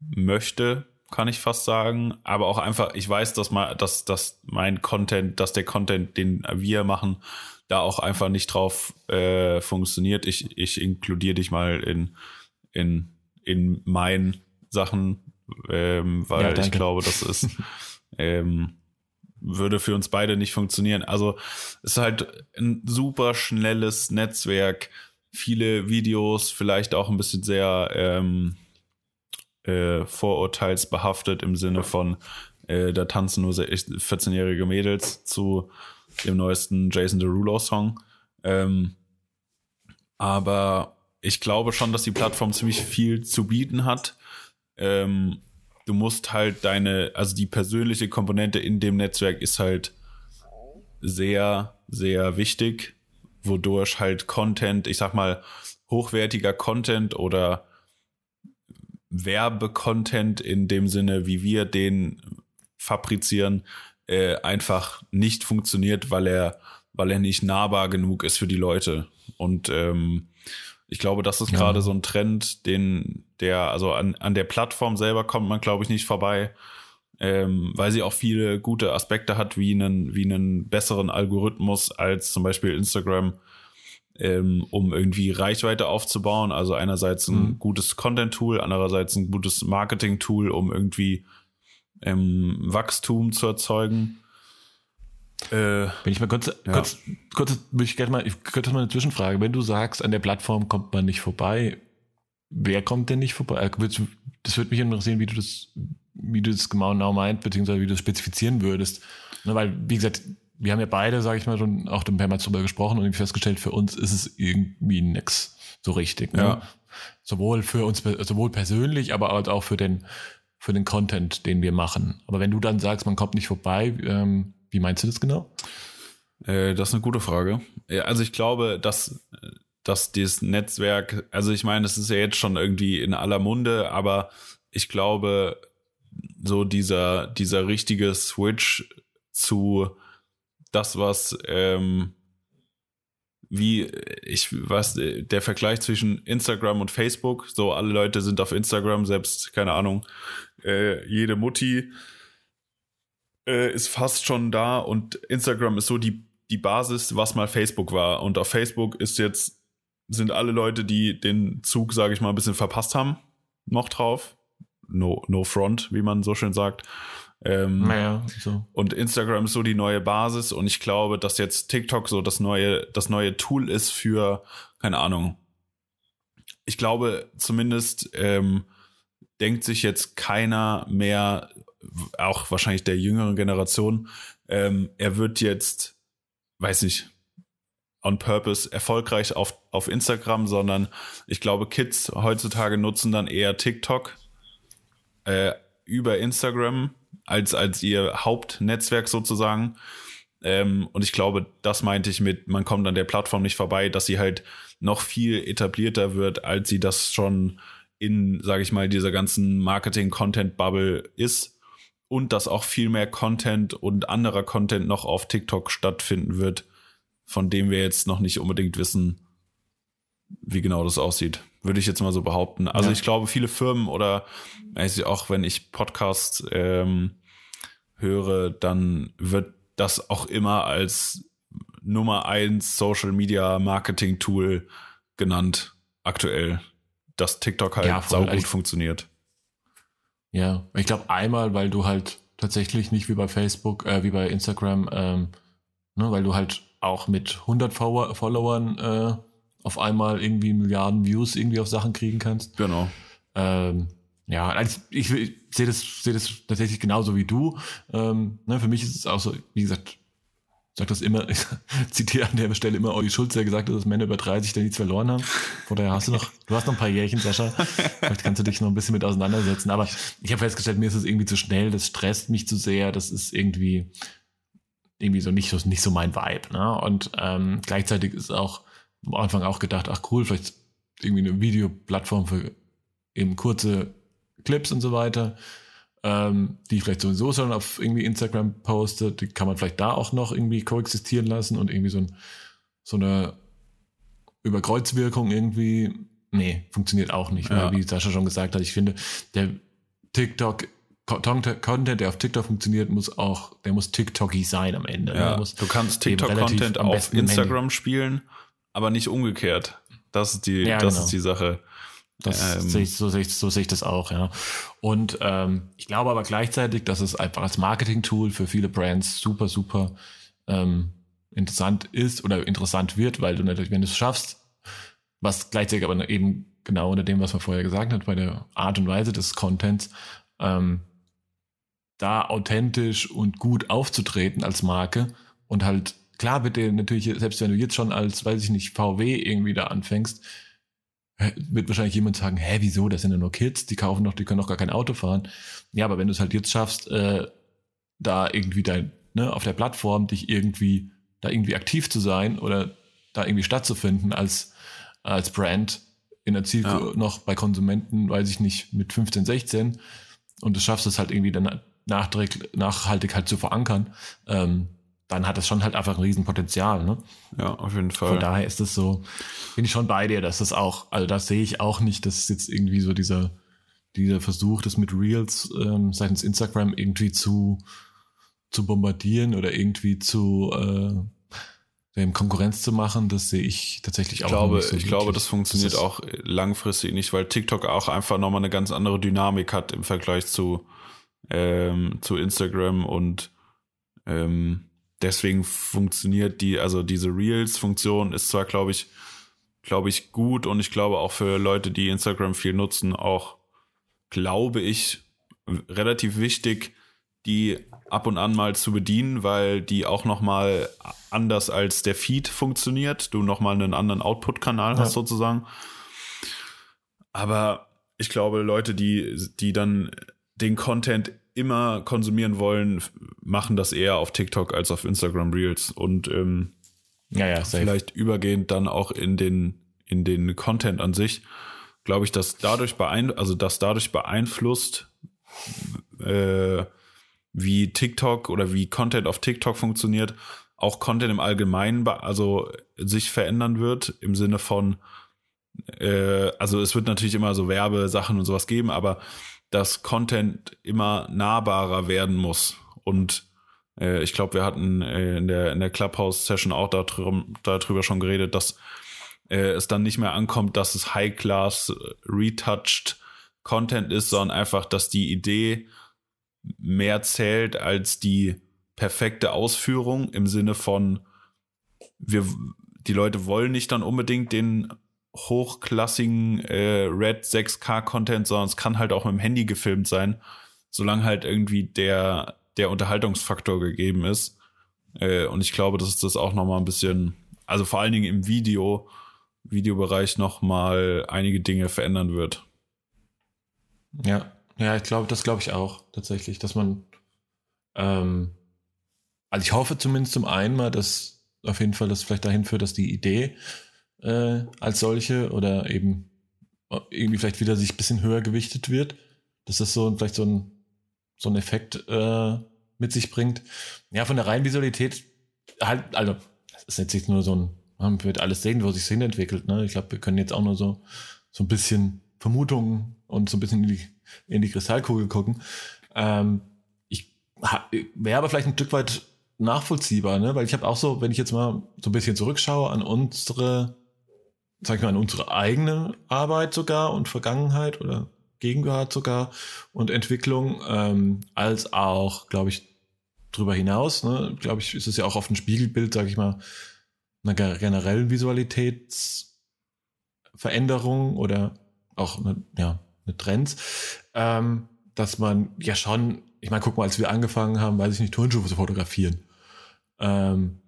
möchte, kann ich fast sagen. Aber auch einfach, ich weiß, dass, mal, dass, dass mein Content, dass der Content, den wir machen, da auch einfach nicht drauf äh, funktioniert. Ich, ich inkludiere dich mal in, in, in meinen Sachen, ähm, weil ja, ich glaube, das ist ähm, würde für uns beide nicht funktionieren. Also es ist halt ein super schnelles Netzwerk viele Videos, vielleicht auch ein bisschen sehr ähm, äh, vorurteilsbehaftet im Sinne von, äh, da tanzen nur 14-jährige Mädels zu dem neuesten Jason Derulo-Song. Ähm, aber ich glaube schon, dass die Plattform ziemlich viel zu bieten hat. Ähm, du musst halt deine, also die persönliche Komponente in dem Netzwerk ist halt sehr, sehr wichtig wodurch halt Content, ich sag mal, hochwertiger Content oder Werbecontent in dem Sinne, wie wir den fabrizieren, äh, einfach nicht funktioniert, weil er, weil er nicht nahbar genug ist für die Leute. Und ähm, ich glaube, das ist ja. gerade so ein Trend, den der, also an, an der Plattform selber kommt man, glaube ich, nicht vorbei, ähm, weil sie auch viele gute Aspekte hat, wie einen, wie einen besseren Algorithmus als zum Beispiel Instagram, ähm, um irgendwie Reichweite aufzubauen. Also einerseits ein mhm. gutes Content-Tool, andererseits ein gutes Marketing-Tool, um irgendwie ähm, Wachstum zu erzeugen. Äh, Wenn ich mal kurz, ja. kurz, kurz ich gerne mal, ich könnte mal eine Zwischenfrage. Wenn du sagst, an der Plattform kommt man nicht vorbei, wer kommt denn nicht vorbei? Äh, das würde mich interessieren, wie du das, wie du das genau, genau meint, beziehungsweise wie du das spezifizieren würdest. Weil, wie gesagt, wir haben ja beide, sage ich mal, schon auch mehrmals drüber gesprochen und festgestellt, für uns ist es irgendwie nix so richtig. Ne? Ja. Sowohl für uns, sowohl persönlich, aber halt auch für den, für den Content, den wir machen. Aber wenn du dann sagst, man kommt nicht vorbei, ähm, wie meinst du das genau? Äh, das ist eine gute Frage. Also ich glaube, dass, dass dieses Netzwerk, also ich meine, es ist ja jetzt schon irgendwie in aller Munde, aber ich glaube, so dieser, dieser richtige Switch zu das, was ähm, wie ich was der Vergleich zwischen Instagram und Facebook, so alle Leute sind auf Instagram, selbst keine Ahnung, äh, jede Mutti äh, ist fast schon da und Instagram ist so die, die Basis, was mal Facebook war. Und auf Facebook ist jetzt, sind alle Leute, die den Zug, sage ich mal, ein bisschen verpasst haben, noch drauf. No, no front, wie man so schön sagt. Ähm, naja, so. Und Instagram ist so die neue Basis und ich glaube, dass jetzt TikTok so das neue, das neue Tool ist für, keine Ahnung. Ich glaube, zumindest ähm, denkt sich jetzt keiner mehr auch wahrscheinlich der jüngeren Generation, ähm, er wird jetzt, weiß ich, on purpose erfolgreich auf, auf Instagram, sondern ich glaube, Kids heutzutage nutzen dann eher TikTok äh, über Instagram als, als ihr Hauptnetzwerk sozusagen. Ähm, und ich glaube, das meinte ich mit, man kommt an der Plattform nicht vorbei, dass sie halt noch viel etablierter wird, als sie das schon in, sage ich mal, dieser ganzen Marketing-Content-Bubble ist und dass auch viel mehr Content und anderer Content noch auf TikTok stattfinden wird, von dem wir jetzt noch nicht unbedingt wissen, wie genau das aussieht. Würde ich jetzt mal so behaupten. Also ja. ich glaube, viele Firmen oder auch wenn ich Podcasts ähm, höre, dann wird das auch immer als Nummer eins Social Media Marketing Tool genannt aktuell, dass TikTok halt ja, saugut also funktioniert. Ja, ich glaube einmal, weil du halt tatsächlich nicht wie bei Facebook, äh, wie bei Instagram, ähm, ne, weil du halt auch mit 100 Followern äh, auf einmal irgendwie Milliarden Views irgendwie auf Sachen kriegen kannst. Genau. Ähm, ja, also ich, ich sehe das, sehe das tatsächlich genauso wie du. Ähm, ne, für mich ist es auch so, wie gesagt, sag das immer, ich zitiere an der Stelle immer Olli Schulz, der gesagt hat, dass Männer über 30 da nichts verloren haben. Von daher hast du noch, du hast noch ein paar Jährchen, Sascha. Vielleicht kannst du dich noch ein bisschen mit auseinandersetzen. Aber ich habe festgestellt, mir ist es irgendwie zu schnell, das stresst mich zu sehr, das ist irgendwie, irgendwie so nicht so, nicht so mein Vibe. Ne? Und ähm, gleichzeitig ist auch am Anfang auch gedacht, ach cool, vielleicht irgendwie eine Videoplattform für eben kurze Clips und so weiter ähm, die ich vielleicht sowieso schon auf irgendwie Instagram poste, die kann man vielleicht da auch noch irgendwie koexistieren lassen und irgendwie so, ein, so eine Überkreuzwirkung irgendwie, nee, funktioniert auch nicht, ja. weil wie Sascha schon gesagt hat, ich finde, der TikTok Content, der auf TikTok funktioniert, muss auch, der muss TikToky sein am Ende. Ne? Ja, du kannst TikTok-Content auf Instagram spielen, aber nicht umgekehrt. Das ist die, ja, das genau. ist die Sache. Das ähm, sehe ich, so, sehe ich, so sehe ich das auch, ja. Und ähm, ich glaube aber gleichzeitig, dass es einfach als Marketing-Tool für viele Brands super, super ähm, interessant ist oder interessant wird, weil du natürlich, wenn du es schaffst, was gleichzeitig aber eben genau unter dem, was man vorher gesagt hat, bei der Art und Weise des Contents, ähm, da authentisch und gut aufzutreten als Marke und halt klar bitte natürlich, selbst wenn du jetzt schon als, weiß ich nicht, VW irgendwie da anfängst, wird wahrscheinlich jemand sagen, hä, wieso, das sind ja nur Kids, die kaufen doch, die können doch gar kein Auto fahren. Ja, aber wenn du es halt jetzt schaffst, äh, da irgendwie dein, ne, auf der Plattform dich irgendwie, da irgendwie aktiv zu sein oder da irgendwie stattzufinden als, als Brand, in der Zielgruppe Ja. noch bei Konsumenten, weiß ich nicht, mit 15, 16 und du schaffst es halt irgendwie dann nachträglich, nachhaltig halt zu verankern, ähm, dann hat das schon halt einfach ein Riesenpotenzial. Ne? Ja, auf jeden Von Fall. daher ist es so, bin ich schon bei dir, dass das auch, also das sehe ich auch nicht, dass jetzt irgendwie so dieser, dieser Versuch, das mit Reels ähm, seitens Instagram irgendwie zu, zu bombardieren oder irgendwie zu äh, dem Konkurrenz zu machen, das sehe ich tatsächlich Ich auch glaube, nicht so ich glaube, wirklich. das funktioniert Das auch langfristig nicht, weil TikTok auch einfach nochmal eine ganz andere Dynamik hat im Vergleich zu, ähm, zu Instagram und ähm, deswegen funktioniert die, also diese Reels-Funktion ist zwar, glaube ich, glaube ich, gut und ich glaube auch für Leute, die Instagram viel nutzen, auch, glaube ich, relativ wichtig, die ab und an mal zu bedienen, weil die auch noch mal anders als der Feed funktioniert. Du noch mal einen anderen Output-Kanal hast Ja. sozusagen. Aber ich glaube, Leute, die, die dann den Content immer konsumieren wollen, machen das eher auf TikTok als auf Instagram Reels und ähm, ja, ja, vielleicht übergehend dann auch in den, in den Content an sich, glaube ich, dass dadurch beein also dass dadurch beeinflusst, äh, wie TikTok oder wie Content auf TikTok funktioniert, auch Content im Allgemeinen, also sich verändern wird im Sinne von, äh, also es wird natürlich immer so Werbesachen und sowas geben, aber dass Content immer nahbarer werden muss. Und äh, ich glaube, wir hatten äh, in der, in der Clubhouse-Session auch darüber, darüber schon geredet, dass äh, es dann nicht mehr ankommt, dass es High-Class, äh, retouched Content ist, sondern einfach, dass die Idee mehr zählt als die perfekte Ausführung im Sinne von, wir, die Leute wollen nicht dann unbedingt den hochklassigen äh, Red 6K Content, sondern es kann halt auch mit dem Handy gefilmt sein, solange halt irgendwie der, der Unterhaltungsfaktor gegeben ist. Äh, und ich glaube, dass das auch nochmal ein bisschen, also vor allen Dingen im Video, Videobereich nochmal einige Dinge verändern wird. Ja, ja, ich glaube, das glaube ich auch tatsächlich, dass man, ähm, also ich hoffe zumindest zum einen mal, dass auf jeden Fall das vielleicht dahin führt, dass die Idee äh, als solche oder eben irgendwie vielleicht wieder sich ein bisschen höher gewichtet wird, dass das so vielleicht so ein, so ein Effekt äh, mit sich bringt. Ja, von der reinen Visualität halt, also das ist jetzt nicht nur so ein, man wird alles sehen, wo sich hin entwickelt. Ne? Ich glaube, wir können jetzt auch nur so, so ein bisschen Vermutungen und so ein bisschen in die, in die Kristallkugel gucken. Ähm, ich wäre aber vielleicht ein Stück weit nachvollziehbar, ne? weil ich habe auch so, wenn ich jetzt mal so ein bisschen zurückschaue an unsere, sag ich mal, an unsere eigene Arbeit sogar und Vergangenheit oder Gegenwart sogar und Entwicklung, ähm, als auch, glaube ich, drüber hinaus, ne, glaube ich, ist es ja auch oft ein Spiegelbild, sage ich mal, einer ge- generellen Visualitätsveränderung oder auch eine, ja, eine Trends, ähm, dass man ja schon, ich meine, guck mal, als wir angefangen haben, weiß ich nicht, Turnschuhe zu fotografieren, ähm,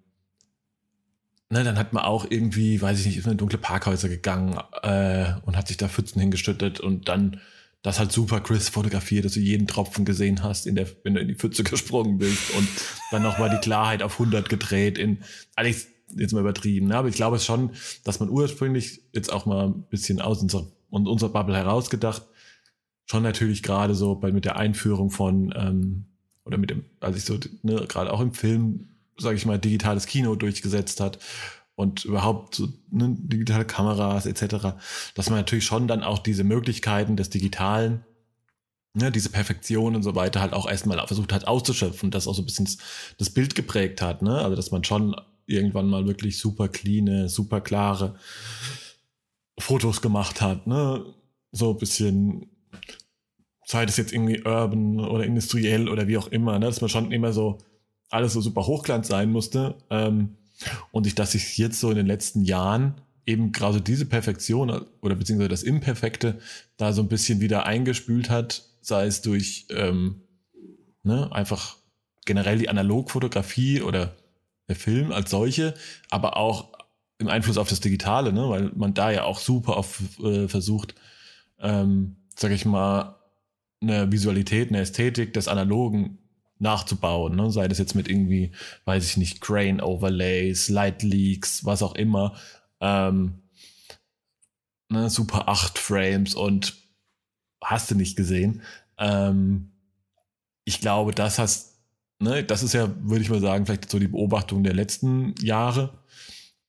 ne, dann hat man auch irgendwie, weiß ich nicht, ist man in dunkle Parkhäuser gegangen äh, und hat sich da Pfützen hingeschüttet und dann das halt super Chris fotografiert, dass du jeden Tropfen gesehen hast, in der, wenn du in die Pfütze gesprungen bist und dann nochmal die Klarheit auf 100 gedreht in, alles jetzt mal übertrieben, ne? aber ich glaube es schon, dass man ursprünglich jetzt auch mal ein bisschen aus unserer, und unserer Bubble herausgedacht, schon natürlich gerade so bei, mit der Einführung von, ähm, oder mit dem, als ich so, ne, gerade auch im Film, sage ich mal, digitales Kino durchgesetzt hat und überhaupt so ne, digitale Kameras etc., dass man natürlich schon dann auch diese Möglichkeiten des Digitalen, ne, diese Perfektion und so weiter halt auch erstmal versucht hat auszuschöpfen, das auch so ein bisschen das Bild geprägt hat, ne? Also dass man schon irgendwann mal wirklich super cleane, super klare Fotos gemacht hat, ne? So ein bisschen, sei das jetzt irgendwie urban oder industriell oder wie auch immer, ne? Dass man schon immer so alles so super hochglanz sein musste. Ähm, und ich, dass sich jetzt so in den letzten Jahren eben gerade diese Perfektion oder beziehungsweise das Imperfekte da so ein bisschen wieder eingespült hat, sei es durch ähm, ne, einfach generell die Analogfotografie oder der Film als solche, aber auch im Einfluss auf das Digitale, ne, weil man da ja auch super auf äh, versucht, ähm, sag ich mal, eine Visualität, eine Ästhetik des Analogen nachzubauen, ne? sei das jetzt mit irgendwie, weiß ich nicht, Grain Overlays, Light Leaks, was auch immer. Ähm, ne, super 8 Frames und hast du nicht gesehen. Ähm, ich glaube, das hast, ne, das ist ja, würde ich mal sagen, vielleicht so die Beobachtung der letzten Jahre.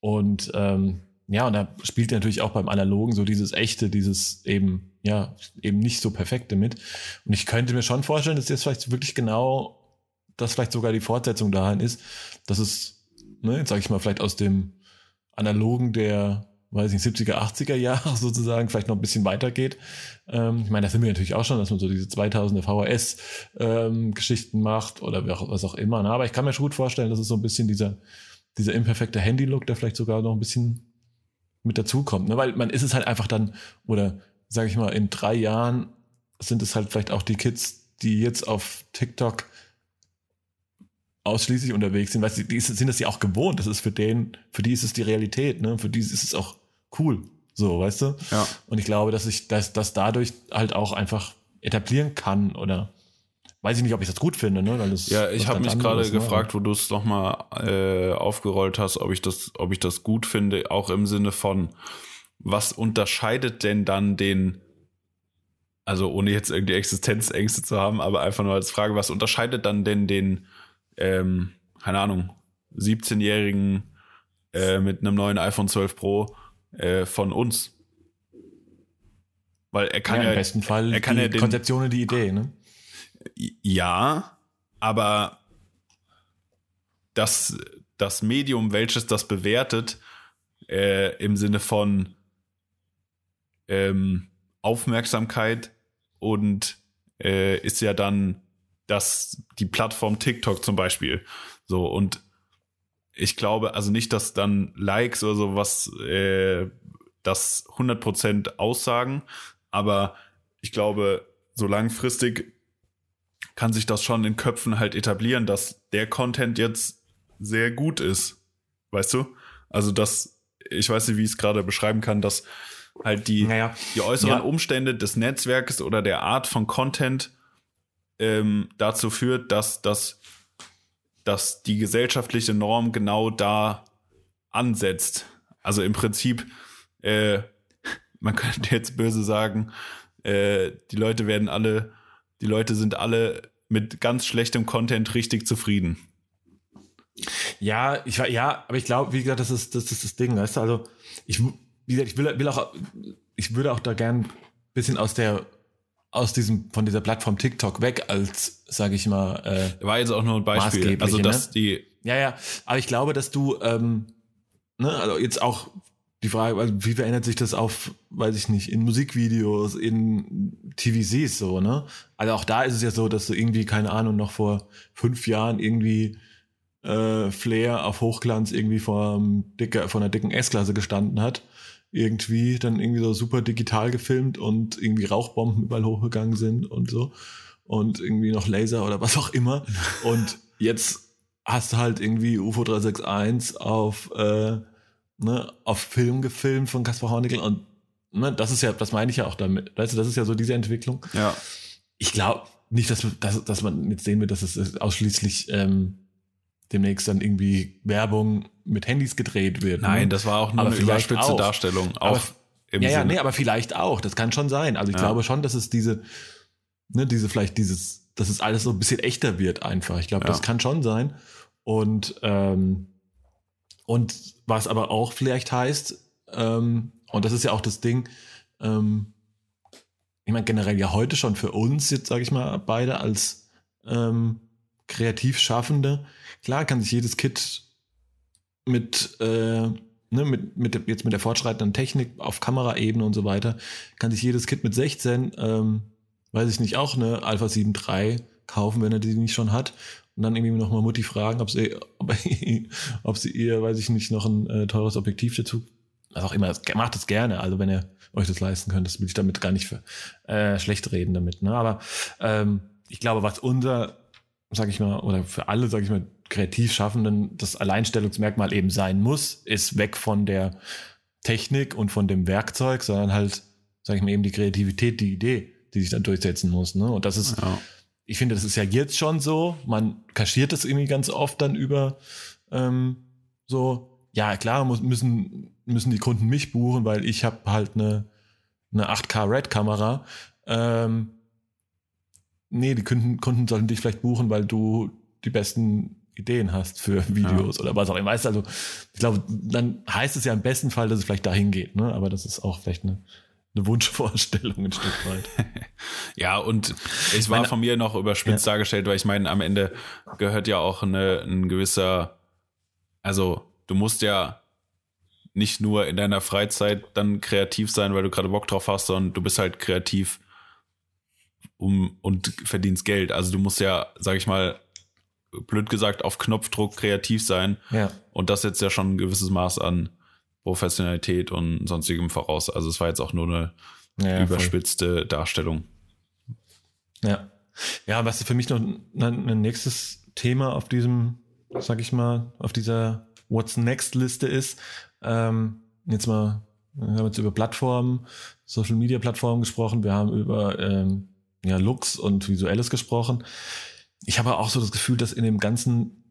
Und ähm, ja, und da spielt natürlich auch beim Analogen so dieses echte, dieses eben, ja, eben nicht so perfekte mit. Und ich könnte mir schon vorstellen, dass jetzt vielleicht wirklich genau das vielleicht sogar die Fortsetzung dahin ist, dass es, ne, jetzt sage ich mal, vielleicht aus dem Analogen der, weiß ich nicht, 70er, 80er Jahre sozusagen vielleicht noch ein bisschen weitergeht. Ähm, ich meine, da sind wir natürlich auch schon, dass man so diese 2000er VHS-Geschichten ähm, macht oder was auch immer. Ne? Aber ich kann mir schon gut vorstellen, dass es so ein bisschen dieser, dieser imperfekte Handy-Look, der vielleicht sogar noch ein bisschen mit dazukommt. Ne? Weil man ist es halt einfach dann, oder sage ich mal, in drei Jahren sind es halt vielleicht auch die Kids, die jetzt auf TikTok ausschließlich unterwegs sind, weil sie die sind das ja auch gewohnt. Das ist für den, für die ist es die Realität, ne? Für die ist es auch cool. So, weißt du? Ja. Und ich glaube, dass ich das, das dadurch halt auch einfach etablieren kann oder weiß ich nicht, ob ich das gut finde, ne? Das, ja, ich habe mich gerade ne? gefragt, wo du es nochmal äh, aufgerollt hast, ob ich das, ob ich das gut finde, auch im Sinne von, was unterscheidet denn dann den, also ohne jetzt irgendwie Existenzängste zu haben, aber einfach nur als Frage, was unterscheidet dann denn den ähm, keine Ahnung, 17-Jährigen äh, mit einem neuen iPhone 12 Pro äh, von uns. Weil er kann ja, ja im besten Fall er kann die ja den, Konzeption und die Idee, ne? Ja, aber das, das Medium, welches das bewertet, äh, im Sinne von ähm, Aufmerksamkeit und äh, ist ja dann dass die Plattform TikTok zum Beispiel so und ich glaube also nicht, dass dann Likes oder sowas äh, das 100% aussagen, aber ich glaube, so langfristig kann sich das schon in Köpfen halt etablieren, dass der Content jetzt sehr gut ist. Weißt du? Also, dass, ich weiß nicht, wie ich es gerade beschreiben kann, dass halt die, naja. die äußeren ja. Umstände des Netzwerkes oder der Art von Content ähm, dazu führt, dass, dass, dass die gesellschaftliche Norm genau da ansetzt. Also im Prinzip, äh, man könnte jetzt böse sagen, äh, die Leute werden alle, die Leute sind alle mit ganz schlechtem Content richtig zufrieden. Ja, ich war, ja, aber ich glaube, wie gesagt, das ist, das ist das Ding, weißt du, also ich, wie gesagt, ich will, will auch, ich würde auch da gern ein bisschen aus der aus diesem von dieser Plattform TikTok weg als sage ich mal äh, war jetzt auch nur ein Beispiel. also dass ne? die ja ja. Aber ich glaube dass du ähm, ne also jetzt auch die Frage also wie verändert sich das auf weiß ich nicht in Musikvideos in TVCs so ne? Also auch da ist es ja so dass du irgendwie keine Ahnung noch vor fünf Jahren irgendwie äh, Flair auf Hochglanz irgendwie vor, dicker, vor einer dicken S-Klasse gestanden hat irgendwie dann irgendwie so super digital gefilmt und irgendwie Rauchbomben überall hochgegangen sind und so und irgendwie noch Laser oder was auch immer und jetzt hast du halt irgendwie UFO 361 auf äh, ne, auf Film gefilmt von Caspar Hornickel und ne, das ist ja, das meine ich ja auch damit, weißt du, das ist ja so diese Entwicklung. Ja. Ich glaube nicht, dass, dass, dass man jetzt sehen wird, dass es ausschließlich ähm, demnächst dann irgendwie Werbung mit Handys gedreht wird. Ne? Nein, ne? das war auch nur aber eine überspitzte Darstellung. Auch aber, im ja, ja, nee, aber vielleicht auch. Das kann schon sein. Also ich ja. glaube schon, dass es diese, ne, diese vielleicht dieses, dass es alles so ein bisschen echter wird einfach. Ich glaube, ja. das kann schon sein. Und ähm, und was aber auch vielleicht heißt, ähm, und das ist ja auch das Ding, ähm, ich meine generell ja heute schon für uns jetzt sage ich mal beide als ähm, kreativ Schaffende. Klar kann sich jedes Kid mit, äh, ne, mit, mit, jetzt mit der fortschreitenden Technik auf Kameraebene und so weiter, kann sich jedes Kind mit 16, ähm, weiß ich nicht, auch eine Alpha 7 III kaufen, wenn er die nicht schon hat. Und dann irgendwie nochmal Mutti fragen, ob sie, ob, ob sie ihr, weiß ich nicht, noch ein äh, teures Objektiv dazu, was auch immer, macht das gerne. Also wenn ihr euch das leisten könnt, das will ich damit gar nicht für äh, schlecht reden damit. Ne? Aber ähm, ich glaube, was unser sag ich mal, oder für alle, sag ich mal, kreativ Schaffenden das Alleinstellungsmerkmal eben sein muss, ist weg von der Technik und von dem Werkzeug, sondern halt, sag ich mal, eben die Kreativität, die Idee, die sich dann durchsetzen muss. Ne? Und das ist, ja. ich finde, das ist ja jetzt schon so. Man kaschiert das irgendwie ganz oft dann über ähm, so, ja klar, muss, müssen, müssen die Kunden mich buchen, weil ich habe halt eine eine 8K Red-Kamera. Ähm, nee, die Kunden, Kunden sollten dich vielleicht buchen, weil du die besten Ideen hast für Videos ja. oder was auch immer. Weißt also, ich glaube, dann heißt es ja im besten Fall, dass es vielleicht dahin geht, ne? Aber das ist auch vielleicht eine, eine Wunschvorstellung ein Stück weit. ja, und es war meine, von mir noch überspitzt ja. dargestellt, weil ich meine, am Ende gehört ja auch eine, ein gewisser, also du musst ja nicht nur in deiner Freizeit dann kreativ sein, weil du gerade Bock drauf hast, sondern du bist halt kreativ um und verdienst Geld. Also du musst ja, sag ich mal, blöd gesagt, auf Knopfdruck kreativ sein. Ja. Und das setzt ja schon ein gewisses Maß an Professionalität und sonstigem voraus. Also es war jetzt auch nur eine ja, überspitzte voll. Darstellung. Ja. Ja, was für mich noch ein, nächstes Thema auf diesem, sag ich mal, auf dieser What's Next Liste ist, ähm, jetzt mal, wir haben jetzt über Plattformen, Social Media Plattformen gesprochen, wir haben über ähm, ja, Looks und Visuelles gesprochen ich habe auch so das Gefühl, dass in dem ganzen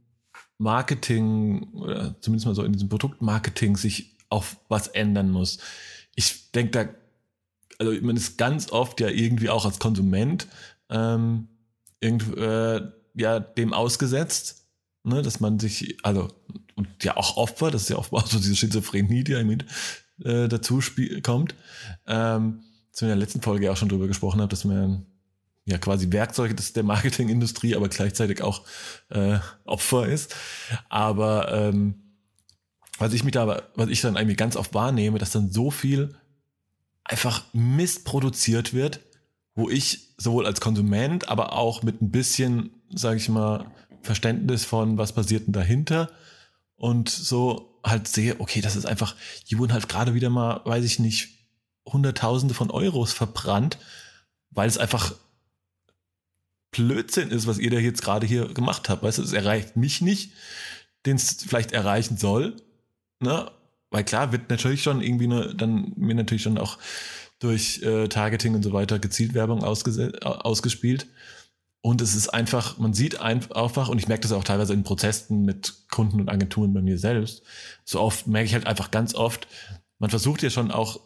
Marketing oder zumindest mal so in diesem Produktmarketing sich auch was ändern muss. Ich denke da, also man ist ganz oft ja irgendwie auch als Konsument ähm, irgend, äh, ja dem ausgesetzt, ne, dass man sich, also und ja auch Opfer, das ist ja oft auch so diese Schizophrenie, die mit äh, dazu kommt. Ähm, dass in der letzten Folge auch schon drüber gesprochen haben, dass man ja quasi Werkzeug des, der Marketingindustrie, aber gleichzeitig auch äh, Opfer ist. Aber ähm, was ich mich da, was ich dann eigentlich ganz oft wahrnehme, dass dann so viel einfach Mist produziert wird, wo ich sowohl als Konsument, aber auch mit ein bisschen, sage ich mal, Verständnis von was passiert denn dahinter und so halt sehe, okay, das ist einfach, hier wurden halt gerade wieder mal, weiß ich nicht, Hunderttausende von Euros verbrannt, weil es einfach Blödsinn ist, was ihr da jetzt gerade hier gemacht habt. Weißt du, es erreicht mich nicht, den es vielleicht erreichen soll. Ne? Weil klar, wird natürlich schon irgendwie eine, dann mir natürlich schon auch durch äh, Targeting und so weiter gezielt Werbung ausgespielt. Und es ist einfach, man sieht einfach, und ich merke das auch teilweise in Prozessen mit Kunden und Agenturen bei mir selbst, so oft merke ich halt einfach ganz oft, man versucht ja schon auch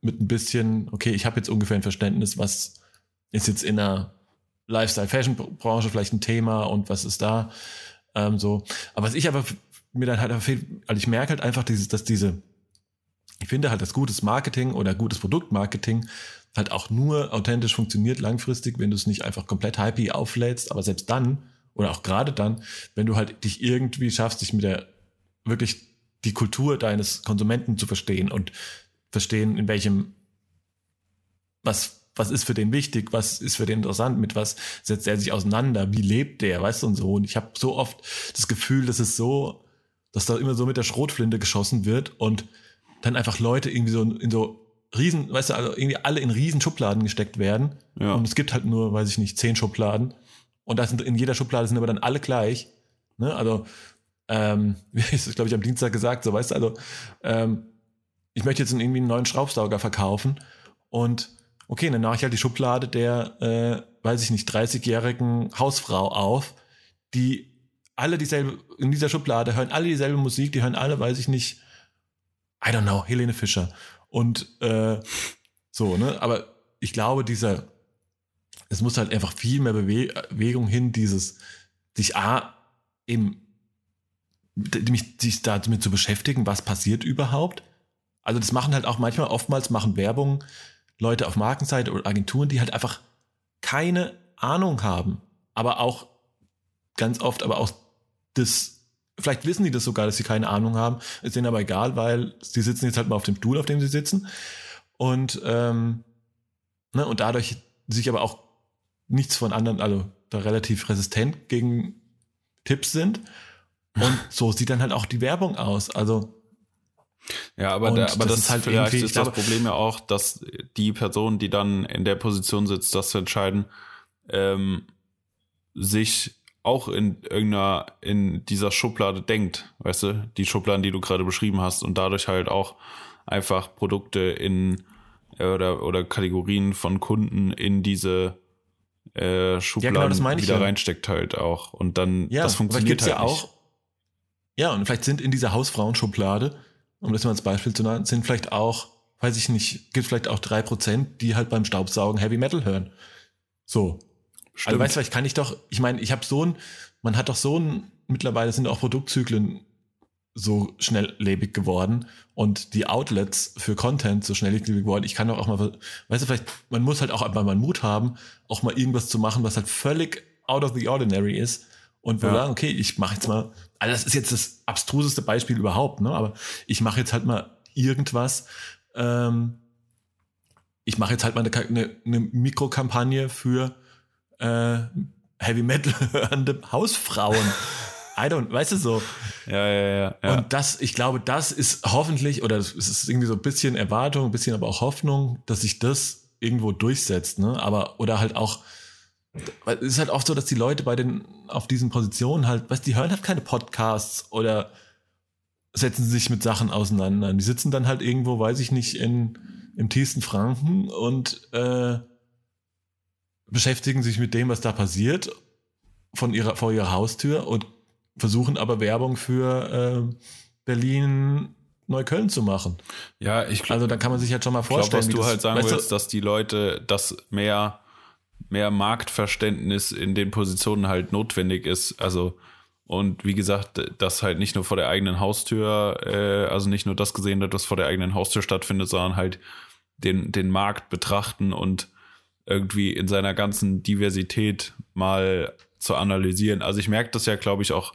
mit ein bisschen, okay, ich habe jetzt ungefähr ein Verständnis, was ist jetzt in einer Lifestyle-Fashion-Branche vielleicht ein Thema und was ist da ähm, so. Aber was ich aber mir dann halt fehlt, also ich merke halt einfach, dieses, dass diese, ich finde halt, dass gutes Marketing oder gutes Produktmarketing halt auch nur authentisch funktioniert langfristig, wenn du es nicht einfach komplett hypey auflädst, aber selbst dann oder auch gerade dann, wenn du halt dich irgendwie schaffst, dich mit der wirklich die Kultur deines Konsumenten zu verstehen und verstehen, in welchem was was ist für den wichtig, was ist für den interessant, mit was setzt er sich auseinander, wie lebt der, weißt du und so. Und ich habe so oft das Gefühl, dass es so, dass da immer so mit der Schrotflinte geschossen wird und dann einfach Leute irgendwie so in so riesen, weißt du, also irgendwie alle in riesen Schubladen gesteckt werden. Ja. Und es gibt halt nur, weiß ich nicht, zehn Schubladen. Und da sind in jeder Schublade sind aber dann alle gleich. Ne? Also, ähm, wie ist das, glaube ich, am Dienstag gesagt, so weißt du, also ähm, ich möchte jetzt irgendwie einen neuen Schraubsauger verkaufen und okay, dann mache ich halt die Schublade der, äh, weiß ich nicht, 30-jährigen Hausfrau auf, die alle dieselbe, in dieser Schublade hören alle dieselbe Musik, die hören alle, weiß ich nicht, I don't know, Helene Fischer. Und äh, so, ne? Aber ich glaube, dieser, es muss halt einfach viel mehr Bewegung hin, dieses, sich A, eben, mich, sich damit zu beschäftigen, was passiert überhaupt. Also das machen halt auch manchmal, oftmals machen Werbung Leute auf Markenseite oder Agenturen, die halt einfach keine Ahnung haben, aber auch ganz oft, aber auch das, vielleicht wissen die das sogar, dass sie keine Ahnung haben, ist denen aber egal, weil sie sitzen jetzt halt mal auf dem Stuhl, auf dem sie sitzen und, ähm, ne, und dadurch sich aber auch nichts von anderen, also da relativ resistent gegen Tipps sind. Und so sieht dann halt auch die Werbung aus. Also ja, aber, der, aber das, das, ist halt vielleicht ist das Problem ja auch, dass die Person, die dann in der Position sitzt, das zu entscheiden, ähm, sich auch in irgendeiner, in dieser Schublade denkt, weißt du, die Schubladen, die du gerade beschrieben hast und dadurch halt auch einfach Produkte in äh, oder, oder Kategorien von Kunden in diese äh, Schubladen ja, genau, wieder ja. reinsteckt halt auch und dann ja, das funktioniert halt ja auch. Ja, und vielleicht sind in dieser Hausfrauenschublade um das mal als Beispiel zu nennen, sind vielleicht auch weiß ich nicht, gibt vielleicht auch drei Prozent, die halt beim Staubsaugen Heavy Metal hören. So. Stimmt. Also weißt du, ich kann ich doch, ich meine, ich habe so ein, man hat doch so ein, mittlerweile sind auch Produktzyklen so schnelllebig geworden und die Outlets für Content so schnelllebig geworden. Ich kann doch auch mal, weißt du, vielleicht, man muss halt auch einfach mal Mut haben, auch mal irgendwas zu machen, was halt völlig out of the ordinary ist und wir ja. sagen, okay, ich mache jetzt mal, also das ist jetzt das abstruseste Beispiel überhaupt, ne? aber ich mache jetzt halt mal irgendwas, ähm, ich mache jetzt halt mal eine, eine, eine Mikrokampagne für äh, Heavy Metal hörende Hausfrauen. I don't, weißt du so. Ja, ja, ja, ja. Und das, ich glaube, das ist hoffentlich, oder es ist irgendwie so ein bisschen Erwartung, ein bisschen aber auch Hoffnung, dass sich das irgendwo durchsetzt, ne? Aber, oder halt auch, es ist halt oft so, dass die Leute bei den, auf diesen Positionen halt, weißt die hören halt keine Podcasts oder setzen sich mit Sachen auseinander. Die sitzen dann halt irgendwo, weiß ich nicht, in, im tiefsten Franken und äh, beschäftigen sich mit dem, was da passiert, von ihrer, vor ihrer Haustür und versuchen aber Werbung für äh, Berlin Neukölln zu machen. Ja, ich glaube. Also da kann man sich halt schon mal vorstellen. Ich glaube, was du halt sagen willst, dass die Leute, dass mehr, mehr Marktverständnis in den Positionen halt notwendig ist. Also, und wie gesagt, dass halt nicht nur vor der eigenen Haustür, äh, also nicht nur das gesehen wird, was vor der eigenen Haustür stattfindet, sondern halt den, den Markt betrachten und irgendwie in seiner ganzen Diversität mal zu analysieren. Also ich merke das ja, glaube ich, auch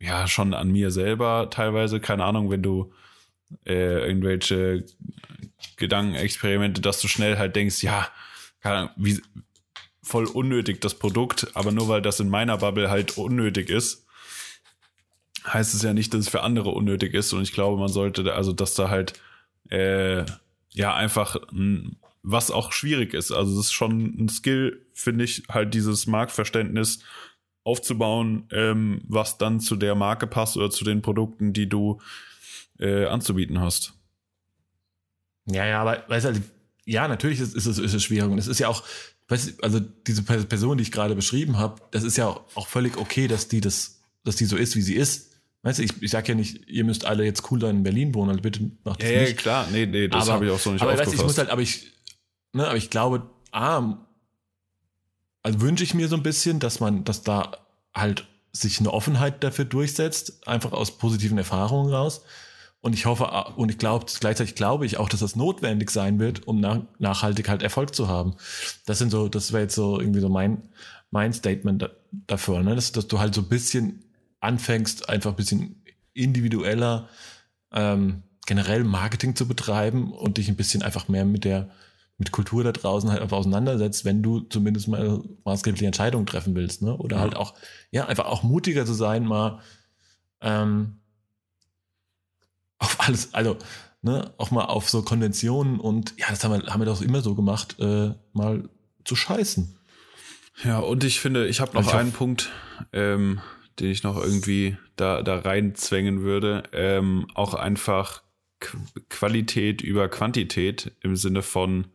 ja schon an mir selber teilweise, keine Ahnung, wenn du äh, irgendwelche Gedankenexperimente, dass du schnell halt denkst, ja, Ahnung, wie voll unnötig das Produkt, aber nur weil das in meiner Bubble halt unnötig ist, heißt es ja nicht, dass es für andere unnötig ist. Und ich glaube, man sollte, also dass da halt äh, ja einfach was auch schwierig ist. Also es ist schon ein Skill, finde ich, halt dieses Marktverständnis aufzubauen, ähm, was dann zu der Marke passt oder zu den Produkten, die du äh, anzubieten hast. Ja, ja, aber weißt du, ja, natürlich ist, ist, es, ist es schwierig. Und es ist ja auch, weißt du, also diese Person, die ich gerade beschrieben habe, das ist ja auch völlig okay, dass die das, dass die so ist, wie sie ist. Weißt du, ich, ich sag ja nicht, ihr müsst alle jetzt cool da in Berlin wohnen, also bitte macht das ja, nicht. Ja, klar, nee, nee, das habe ich auch so nicht aber weißt, ich muss halt, aber ich, ne, aber ich glaube, ah, also wünsche ich mir so ein bisschen, dass man, dass da halt sich eine Offenheit dafür durchsetzt, einfach aus positiven Erfahrungen raus. Und ich hoffe, und ich glaube, gleichzeitig glaube ich auch, dass das notwendig sein wird, um nach, nachhaltig halt Erfolg zu haben. Das sind so, das wäre jetzt so irgendwie so mein, mein Statement da, dafür, ne? dass, dass du halt so ein bisschen anfängst, einfach ein bisschen individueller ähm, generell Marketing zu betreiben und dich ein bisschen einfach mehr mit der mit Kultur da draußen halt einfach auseinandersetzt, wenn du zumindest mal maßgebliche Entscheidungen treffen willst, ne? Oder ja. halt auch, ja, einfach auch mutiger zu sein, mal ähm, auf alles, also, ne, auch mal auf so Konventionen und ja, das haben wir, haben wir doch immer so gemacht, äh, mal zu scheißen. Ja, und ich finde, ich habe noch ich einen Punkt, ähm, den ich noch irgendwie da, da reinzwängen würde. Ähm, auch einfach Qualität über Quantität im Sinne von,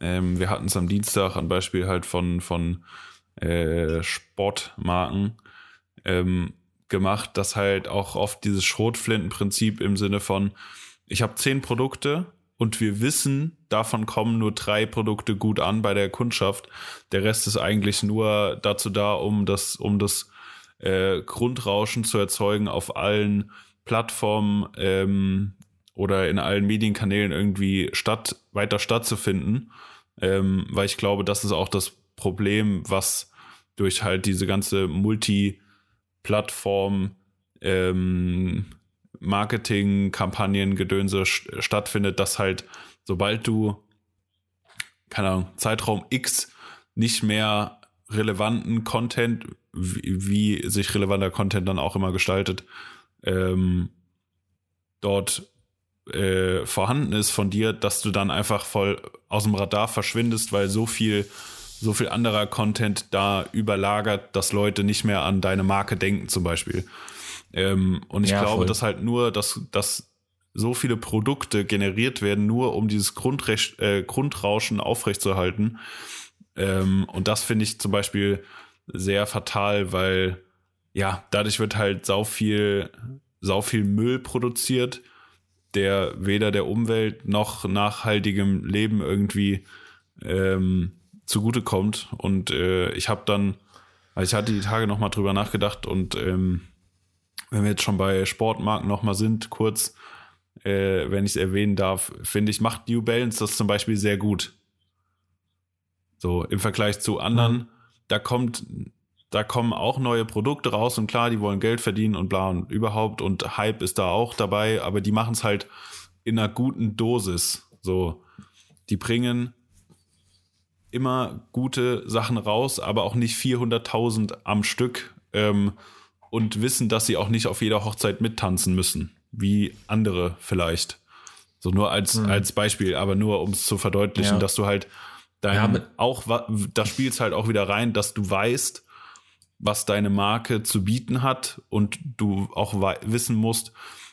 ähm, wir hatten es am Dienstag ein Beispiel halt von, von äh, Sportmarken ähm, gemacht, dass halt auch oft dieses Schrotflintenprinzip im Sinne von, ich habe zehn Produkte und wir wissen, davon kommen nur drei Produkte gut an bei der Kundschaft. Der Rest ist eigentlich nur dazu da, um das, um das äh, Grundrauschen zu erzeugen auf allen Plattformen, ähm, oder in allen Medienkanälen irgendwie statt, weiter stattzufinden. Ähm, weil ich glaube, das ist auch das Problem, was durch halt diese ganze Multi-Plattform ähm, Marketing-Kampagnen, Gedönse stattfindet, dass halt, sobald du, keine Ahnung, Zeitraum X nicht mehr relevanten Content, wie, wie sich relevanter Content dann auch immer gestaltet, ähm, dort äh, vorhanden ist von dir, dass du dann einfach voll aus dem Radar verschwindest, weil so viel, so viel anderer Content da überlagert, dass Leute nicht mehr an deine Marke denken, zum Beispiel. Ähm, und ich ja, glaube, voll. dass halt nur, dass, dass so viele Produkte generiert werden, nur um dieses Grundrecht, äh, Grundrauschen aufrechtzuerhalten. Ähm, und das finde ich zum Beispiel sehr fatal, weil ja, dadurch wird halt sau viel, sau viel Müll produziert der weder der Umwelt noch nachhaltigem Leben irgendwie ähm, zugutekommt. Und äh, ich habe dann, also ich hatte die Tage nochmal drüber nachgedacht und ähm, wenn wir jetzt schon bei Sportmarken nochmal sind, kurz, äh, wenn ich es erwähnen darf, finde ich, macht New Balance das zum Beispiel sehr gut. So im Vergleich zu anderen, mhm. da kommt, da kommen auch neue Produkte raus und klar, die wollen Geld verdienen und bla und überhaupt und Hype ist da auch dabei, aber die machen es halt in einer guten Dosis. So, die bringen immer gute Sachen raus, aber auch nicht 400.000 am Stück ähm, und wissen, dass sie auch nicht auf jeder Hochzeit mittanzen müssen wie andere vielleicht. So nur als, mhm. als Beispiel, aber nur um es zu verdeutlichen, ja. dass du halt dein, ja, auch, da spielst halt auch wieder rein, dass du weißt, was deine Marke zu bieten hat und du auch wissen musst,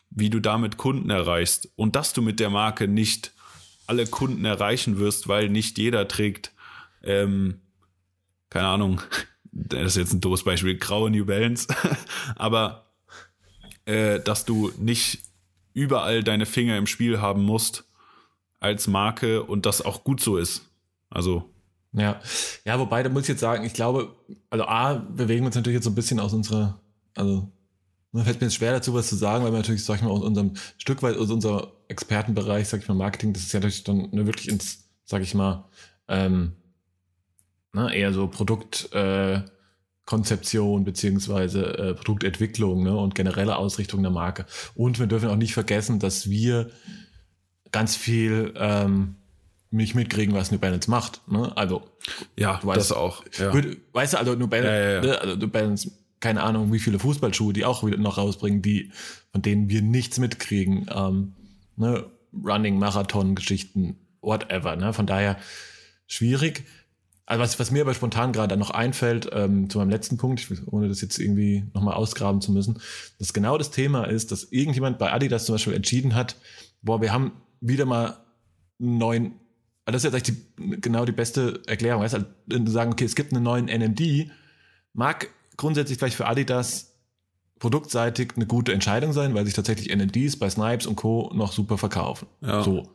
wie du damit Kunden erreichst und dass du mit der Marke nicht alle Kunden erreichen wirst, weil nicht jeder trägt, ähm, keine Ahnung, das ist jetzt ein doofes Beispiel, graue New Balance, aber äh, dass du nicht überall deine Finger im Spiel haben musst als Marke und das auch gut so ist. Also. Ja, ja, wobei, da muss ich jetzt sagen, ich glaube, also A, bewegen wir uns natürlich jetzt so ein bisschen aus unserer, also mir fällt mir jetzt schwer dazu was zu sagen, weil wir natürlich, sag ich mal, aus unserem Stück weit aus unserem Expertenbereich, sag ich mal, Marketing, das ist ja natürlich dann wirklich ins, sag ich mal, ähm, ne, eher so Produkt, äh, beziehungsweise äh, Produktentwicklung ne, und generelle Ausrichtung der Marke. Und wir dürfen auch nicht vergessen, dass wir ganz viel ähm, nicht mitkriegen, was New Balance macht. Ne? Also ja, du weißt, das auch. Ja. Weißt du, also New Balance, ja, ja, ne, also New Balance, keine Ahnung, wie viele Fußballschuhe die auch wieder noch rausbringen, die von denen wir nichts mitkriegen. Ähm, ne? Running, Marathon, Geschichten, whatever. Ne? Von daher schwierig. Also was, was mir aber spontan gerade noch einfällt, ähm, zu meinem letzten Punkt, ohne das jetzt irgendwie nochmal ausgraben zu müssen, dass genau das Thema ist, dass irgendjemand bei Adidas zum Beispiel entschieden hat, boah, wir haben wieder mal einen neuen, also das ist jetzt eigentlich die, genau die beste Erklärung, weißt du, sagen, okay, es gibt einen neuen NMD, mag grundsätzlich vielleicht für Adidas produktseitig eine gute Entscheidung sein, weil sich tatsächlich NMDs bei Snipes und Co. noch super verkaufen. Ja. So.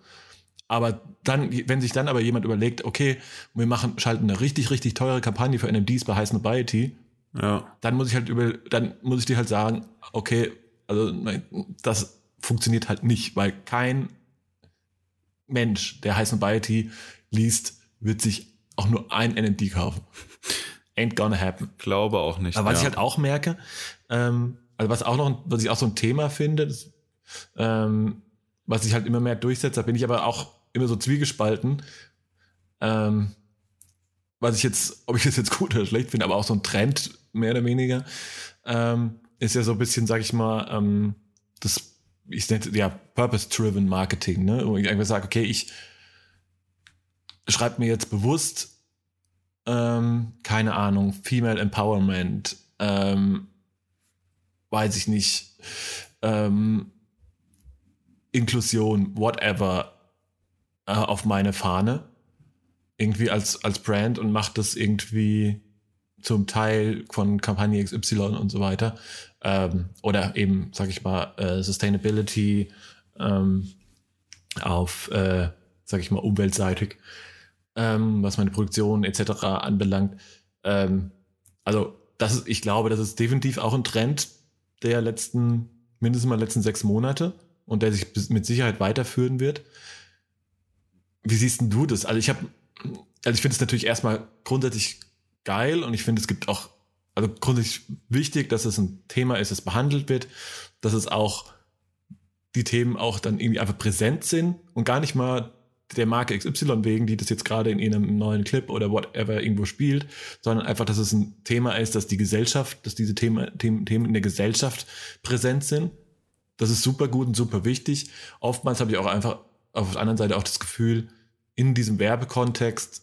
Aber dann, wenn sich dann aber jemand überlegt, okay, wir machen, schalten eine richtig, richtig teure Kampagne für NMDs bei High Snobiety, ja. dann muss ich halt über, dann muss ich dir halt sagen, okay, also das funktioniert halt nicht, weil kein Mensch, der High Snobiety liest, wird sich auch nur ein NMD kaufen. Ain't gonna happen. Glaube auch nicht. Aber was ja. ich halt auch merke, ähm, also was auch noch, was ich auch so ein Thema finde, das, ähm, was sich halt immer mehr durchsetzt, da bin ich aber auch immer so zwiegespalten. Ähm, was ich jetzt, ob ich das jetzt gut oder schlecht finde, aber auch so ein Trend, mehr oder weniger, ähm, ist ja so ein bisschen, sag ich mal, ähm, das, ich nenne ja Purpose-Driven Marketing, ne? Wo ich einfach sage, okay, ich schreibe mir jetzt bewusst, ähm, keine Ahnung, Female Empowerment, ähm, weiß ich nicht, ähm, Inklusion, whatever, äh, auf meine Fahne. Irgendwie als, als Brand und macht das irgendwie zum Teil von Kampagne XY und so weiter. Ähm, oder eben, sag ich mal, äh, Sustainability ähm, auf, äh, sag ich mal, umweltseitig, ähm, was meine Produktion etc. anbelangt. Ähm, also, das ist, ich glaube, das ist definitiv auch ein Trend der letzten, mindestens mal letzten sechs Monate und der sich mit Sicherheit weiterführen wird. Wie siehst denn du das? Also ich habe, also ich finde es natürlich erstmal grundsätzlich geil und ich finde es gibt auch, also grundsätzlich wichtig, dass es ein Thema ist, das behandelt wird, dass es auch die Themen auch dann irgendwie einfach präsent sind und gar nicht mal der Marke XY wegen, die das jetzt gerade in einem neuen Clip oder whatever irgendwo spielt, sondern einfach, dass es ein Thema ist, dass die Gesellschaft, dass diese Themen, Themen, Themen in der Gesellschaft präsent sind das ist super gut und super wichtig. Oftmals habe ich auch einfach auf der anderen Seite auch das Gefühl, in diesem Werbekontext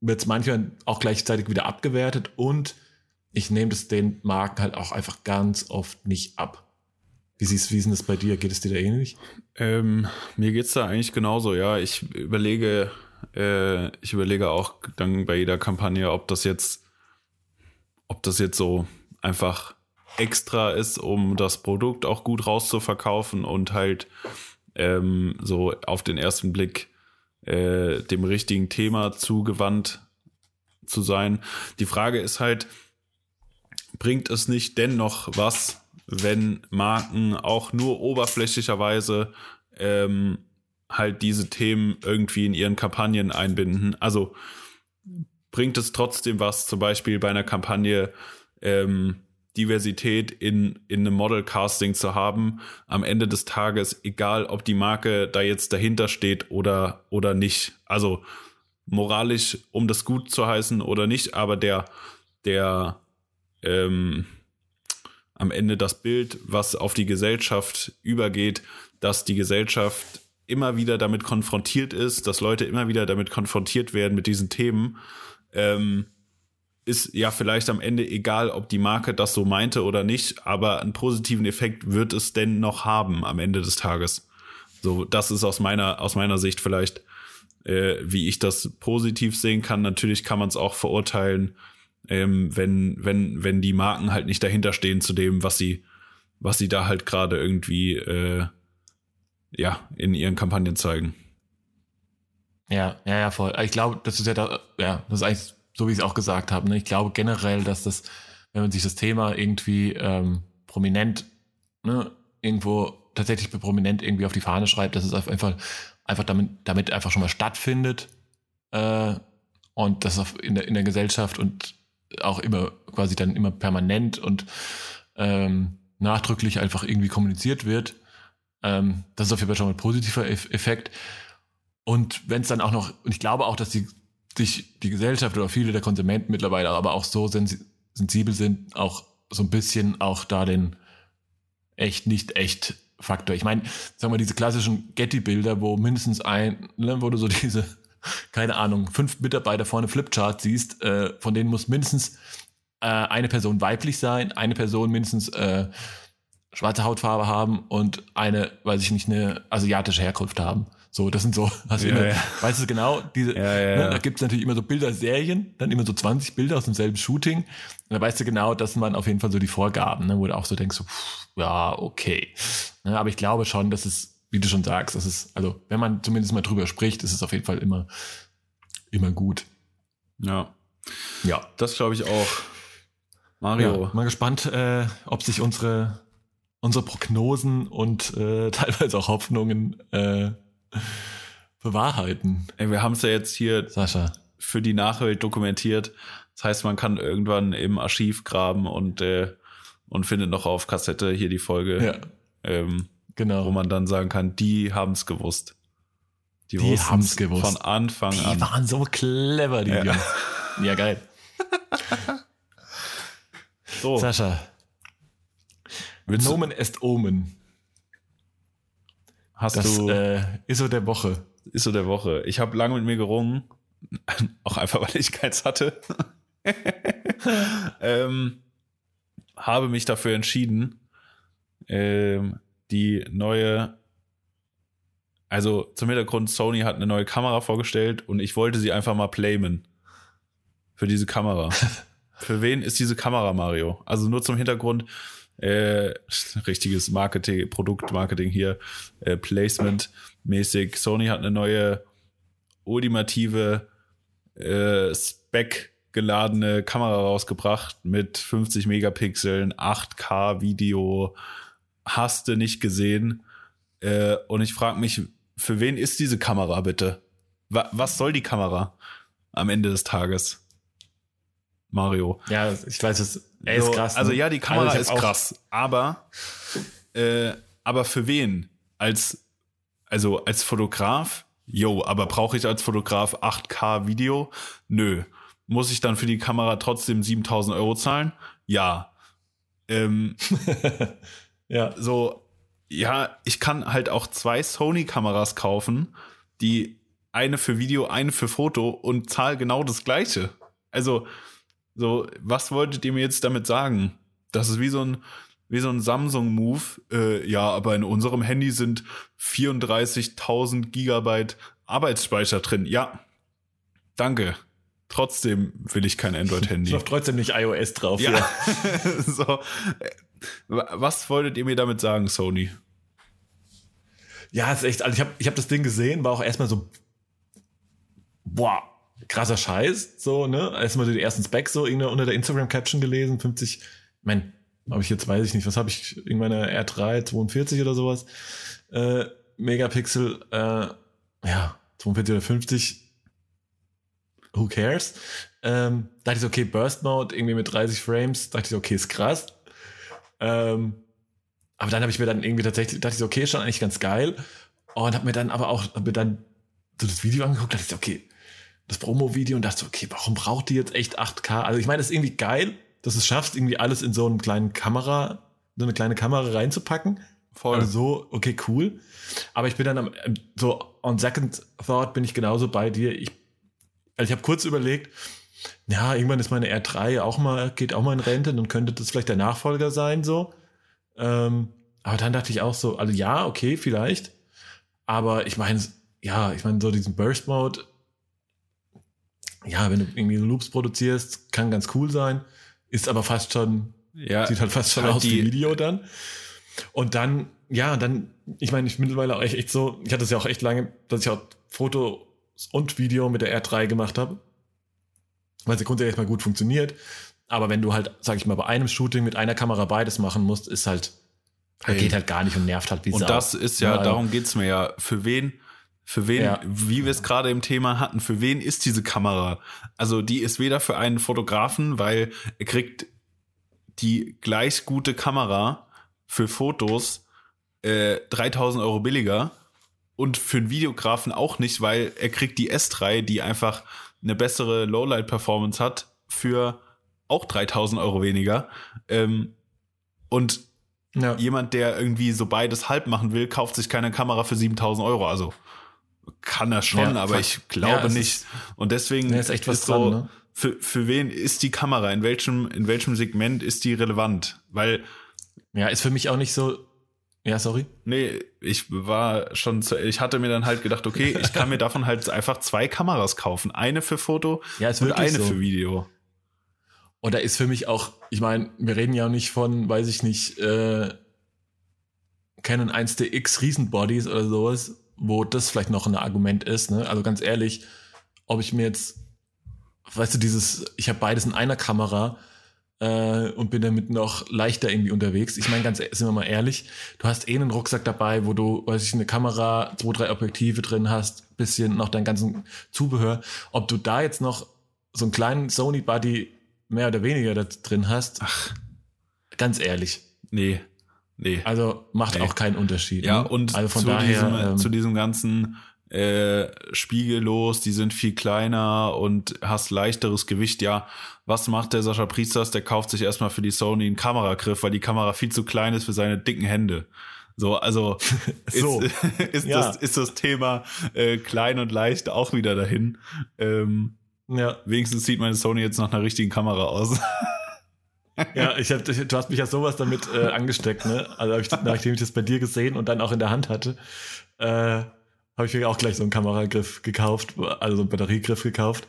wird es manchmal auch gleichzeitig wieder abgewertet und ich nehme das den Marken halt auch einfach ganz oft nicht ab. Wie siehst wie ist denn das bei dir? Geht es dir da ähnlich? Ähm, mir geht es da eigentlich genauso, ja. Ich überlege, äh, ich überlege auch dann bei jeder Kampagne, ob das jetzt, ob das jetzt so einfach extra ist, um das Produkt auch gut rauszuverkaufen und halt ähm, so auf den ersten Blick äh, dem richtigen Thema zugewandt zu sein. Die Frage ist halt, bringt es nicht dennoch was, wenn Marken auch nur oberflächlicherweise ähm, halt diese Themen irgendwie in ihren Kampagnen einbinden? Also bringt es trotzdem was, zum Beispiel bei einer Kampagne ähm, Diversität in, in einem Model-Casting zu haben, am Ende des Tages, egal ob die Marke da jetzt dahinter steht oder, oder nicht. Also moralisch, um das gut zu heißen oder nicht, aber der, der ähm, am Ende das Bild, was auf die Gesellschaft übergeht, dass die Gesellschaft immer wieder damit konfrontiert ist, dass Leute immer wieder damit konfrontiert werden mit diesen Themen, ähm, ist ja vielleicht am Ende egal, ob die Marke das so meinte oder nicht, aber einen positiven Effekt wird es denn noch haben am Ende des Tages. So, das ist aus meiner, aus meiner Sicht vielleicht, äh, wie ich das positiv sehen kann. Natürlich kann man es auch verurteilen, ähm, wenn, wenn, wenn die Marken halt nicht dahinter stehen zu dem, was sie, was sie da halt gerade irgendwie äh, ja, in ihren Kampagnen zeigen. Ja, ja, ja, voll. Ich glaube, das ist ja da, ja, das ist eigentlich so, wie ich es auch gesagt habe. Ne? Ich glaube generell, dass das, wenn man sich das Thema irgendwie ähm, prominent, ne, irgendwo tatsächlich prominent irgendwie auf die Fahne schreibt, dass es einfach, einfach damit, damit einfach schon mal stattfindet äh, und das in, der, in der Gesellschaft und auch immer quasi dann immer permanent und ähm, nachdrücklich einfach irgendwie kommuniziert wird. Ähm, das ist auf jeden Fall schon mal ein positiver Effekt. Und wenn es dann auch noch, und ich glaube auch, dass die sich die Gesellschaft oder viele der Konsumenten mittlerweile aber auch so sensibel sind, auch so ein bisschen auch da den echt nicht echt Faktor. Ich meine, sagen wir diese klassischen Getty-Bilder, wo mindestens ein, ne, wo du so diese, keine Ahnung, fünf Mitarbeiter vorne Flipchart siehst, äh, von denen muss mindestens äh, eine Person weiblich sein, eine Person mindestens äh, schwarze Hautfarbe haben und eine, weiß ich nicht, eine asiatische Herkunft haben. So, das sind so, hast ja, immer, ja. weißt du genau, diese, ne, da gibt es natürlich immer so Bilderserien, dann immer so 20 Bilder aus demselben Shooting. Und da weißt du genau, das sind auf jeden Fall so die Vorgaben, ne, wo du auch so denkst, so, pff, ja, okay. Ne, aber ich glaube schon, dass es, wie du schon sagst, das ist, also wenn man zumindest mal drüber spricht, ist es auf jeden Fall immer, immer gut. Ja. Ja. Das glaube ich auch. Mario. Ja, mal gespannt, äh, ob sich unsere, unsere Prognosen und äh, teilweise auch Hoffnungen äh, bewahrheiten. Ey, wir haben es ja jetzt hier Sascha. für die Nachwelt dokumentiert. Das heißt, man kann irgendwann im Archiv graben und, äh, und findet noch auf Kassette hier die Folge. Ja. Ähm, genau. Wo man dann sagen kann, die haben es gewusst. Die, die haben es gewusst. Von Anfang die an. Die waren so clever, die ja. Jungs. Ja, geil. so. Sascha. Willst Nomen est Omen. Hast das, du. Äh, ist so der Woche. Ist so der Woche. Ich habe lange mit mir gerungen. Auch einfach, weil ich keins hatte. ähm, habe mich dafür entschieden, ähm, die neue. Also zum Hintergrund, Sony hat eine neue Kamera vorgestellt und ich wollte sie einfach mal playmen. Für diese Kamera. Für wen ist diese Kamera, Mario? Also nur zum Hintergrund, äh, richtiges Marketing, Produktmarketing hier, äh, Placement-mäßig. Sony hat eine neue ultimative äh, Spec geladene Kamera rausgebracht mit 50 Megapixeln, 8K Video, hast du nicht gesehen. Äh, und ich frage mich, für wen ist diese Kamera bitte? Wa was soll die Kamera am Ende des Tages? Mario. Ja, ich weiß es. Er ist krass. Also ne? ja, die Kamera also ist krass, aber äh, aber für wen? Als also als Fotograf? Jo, aber brauche ich als Fotograf 8K Video? Nö. Muss ich dann für die Kamera trotzdem 7000 Euro zahlen? Ja. Ähm, ja. So, ja, ich kann halt auch zwei Sony-Kameras kaufen, die eine für Video, eine für Foto und zahle genau das gleiche. Also, so, was wolltet ihr mir jetzt damit sagen? Das ist wie so ein, wie so ein Samsung-Move. Äh, ja, aber in unserem Handy sind 34.000 Gigabyte Arbeitsspeicher drin. Ja, danke. Trotzdem will ich kein Android-Handy. Läuft trotzdem nicht iOS drauf. Ja. so, Was wolltet ihr mir damit sagen, Sony? Ja, ist echt, also ich habe ich hab das Ding gesehen, war auch erstmal so, boah, krasser Scheiß, so, ne? Erstmal die ersten Specs so unter der Instagram-Caption gelesen, 50, ich mein, habe ich jetzt, weiß ich nicht, was habe ich, in meiner R3 42 oder sowas, äh, Megapixel, äh, ja, 42 oder 50, who cares? Ähm, dachte ich okay, Burst Mode, irgendwie mit 30 Frames, dachte ich okay, ist krass. Ähm, aber dann habe ich mir dann irgendwie tatsächlich, dachte ich okay, schon eigentlich ganz geil. Und habe mir dann aber auch, hab mir dann so das Video angeguckt, dachte ich okay, das Promo-Video und dachte so, okay, warum braucht die jetzt echt 8K? Also ich meine, das ist irgendwie geil, dass du es schaffst, irgendwie alles in so einen kleinen Kamera, so eine kleine Kamera reinzupacken. Voll. Also so, okay, cool. Aber ich bin dann am, so on second thought bin ich genauso bei dir. Ich, also ich habe kurz überlegt, ja, irgendwann ist meine R3 auch mal, geht auch mal in Rente, dann könnte das vielleicht der Nachfolger sein, so. Ähm, aber dann dachte ich auch so, also ja, okay, vielleicht. Aber ich meine, ja, ich meine, so diesen Burst Mode, ja, wenn du irgendwie Loops produzierst, kann ganz cool sein, ist aber fast schon, ja, sieht halt fast schon halt aus wie Video dann. Und dann, ja, dann, ich meine, ich mittlerweile auch echt, echt so, ich hatte es ja auch echt lange, dass ich auch Foto und Video mit der R3 gemacht habe, weil sie grundsätzlich mal gut funktioniert. Aber wenn du halt, sag ich mal, bei einem Shooting mit einer Kamera beides machen musst, ist halt, hey. geht halt gar nicht und nervt halt wie Und das ist ja, darum geht's mir ja. Für wen, für wen, ja. wie wir es gerade im Thema hatten, für wen ist diese Kamera? Also die ist weder für einen Fotografen, weil er kriegt die gleich gute Kamera für Fotos äh, 3000 Euro billiger und für einen Videografen auch nicht, weil er kriegt die S3, die einfach eine bessere Lowlight-Performance hat, für auch 3000 Euro weniger. Ähm, und ja. jemand, der irgendwie so beides halb machen will, kauft sich keine Kamera für 7000 Euro. Also kann er schon, ja, aber ich glaube ja, nicht. Ist, und deswegen ist, echt was ist so, dran, ne? für, für wen ist die Kamera? In welchem, in welchem Segment ist die relevant? Weil. Ja, ist für mich auch nicht so. Ja, sorry. Nee, ich war schon zu, ich hatte mir dann halt gedacht, okay, ich kann mir davon halt einfach zwei Kameras kaufen. Eine für Foto ja, und eine so. für Video. Und da ist für mich auch, ich meine, wir reden ja nicht von, weiß ich nicht, äh, Canon 1DX Riesenbodies oder sowas, wo das vielleicht noch ein Argument ist. Ne? Also ganz ehrlich, ob ich mir jetzt, weißt du, dieses, ich habe beides in einer Kamera äh, und bin damit noch leichter irgendwie unterwegs. Ich meine, ganz e-, sind wir mal ehrlich, du hast eh einen Rucksack dabei, wo du, weiß ich, eine Kamera, zwei, drei Objektive drin hast, bisschen noch dein ganzen Zubehör. Ob du da jetzt noch so einen kleinen Sony Buddy mehr oder weniger da drin hast, ach, ganz ehrlich. Nee. Nee. Also macht nee. auch keinen Unterschied. Ja, ne? und also von zu, daher, diesem, ähm, zu diesem ganzen äh, spiegellos, die sind viel kleiner und hast leichteres Gewicht. Ja, was macht der Sascha Priesters? Der kauft sich erstmal für die Sony einen Kameragriff, weil die Kamera viel zu klein ist für seine dicken Hände. So, also so. Ist, ist, ja. das, ist das Thema äh, klein und leicht auch wieder dahin. Ähm, ja. Wenigstens sieht meine Sony jetzt nach einer richtigen Kamera aus. ja, ich hab, du hast mich ja sowas damit äh, angesteckt, ne? Also ich, nachdem ich das bei dir gesehen und dann auch in der Hand hatte, äh, habe ich mir auch gleich so einen Kameragriff gekauft, also so einen Batteriegriff gekauft,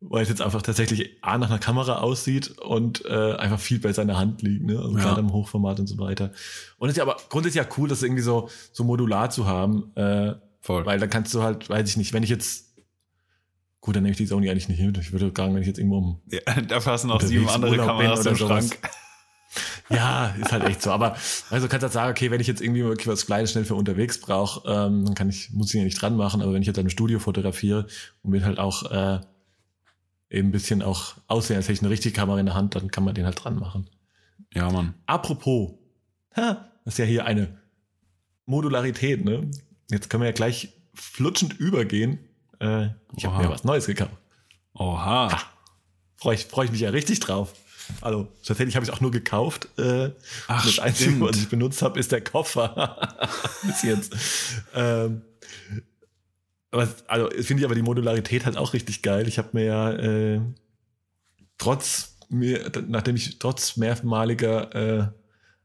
weil es jetzt einfach tatsächlich A nach einer Kamera aussieht und äh, einfach viel bei seiner Hand liegt, ne? Also ja. gerade im Hochformat und so weiter. Und es ist ja aber grundsätzlich ja cool, das irgendwie so, so modular zu haben. Äh, Voll. Weil dann kannst du halt, weiß ich nicht, wenn ich jetzt Gut, dann nehme ich die Sony eigentlich nicht mit. Ich würde sagen, wenn ich jetzt irgendwo um. Ja, da passen noch sieben andere Kameras im Schrank. ja, ist halt echt so. Aber also kannst halt sagen, okay, wenn ich jetzt irgendwie was Kleines schnell für unterwegs brauche, ähm, dann kann ich, muss ich ja nicht dran machen. Aber wenn ich jetzt ein Studio fotografiere und will halt auch äh, eben ein bisschen auch aussehen, als hätte ich eine richtige Kamera in der Hand, dann kann man den halt dran machen. Ja, Mann. Apropos, ha, das ist ja hier eine Modularität, ne? Jetzt können wir ja gleich flutschend übergehen äh, ich habe mir was Neues gekauft. Oha. Freue ich, freu ich mich ja richtig drauf. Also, tatsächlich habe ich auch nur gekauft. Äh, Ach, das Einzige, was ich benutzt habe, ist der Koffer. Bis jetzt. Ähm, aber, also, finde ich aber die Modularität halt auch richtig geil. Ich habe mir ja äh, trotz mir, nachdem ich trotz mehrmaliger äh,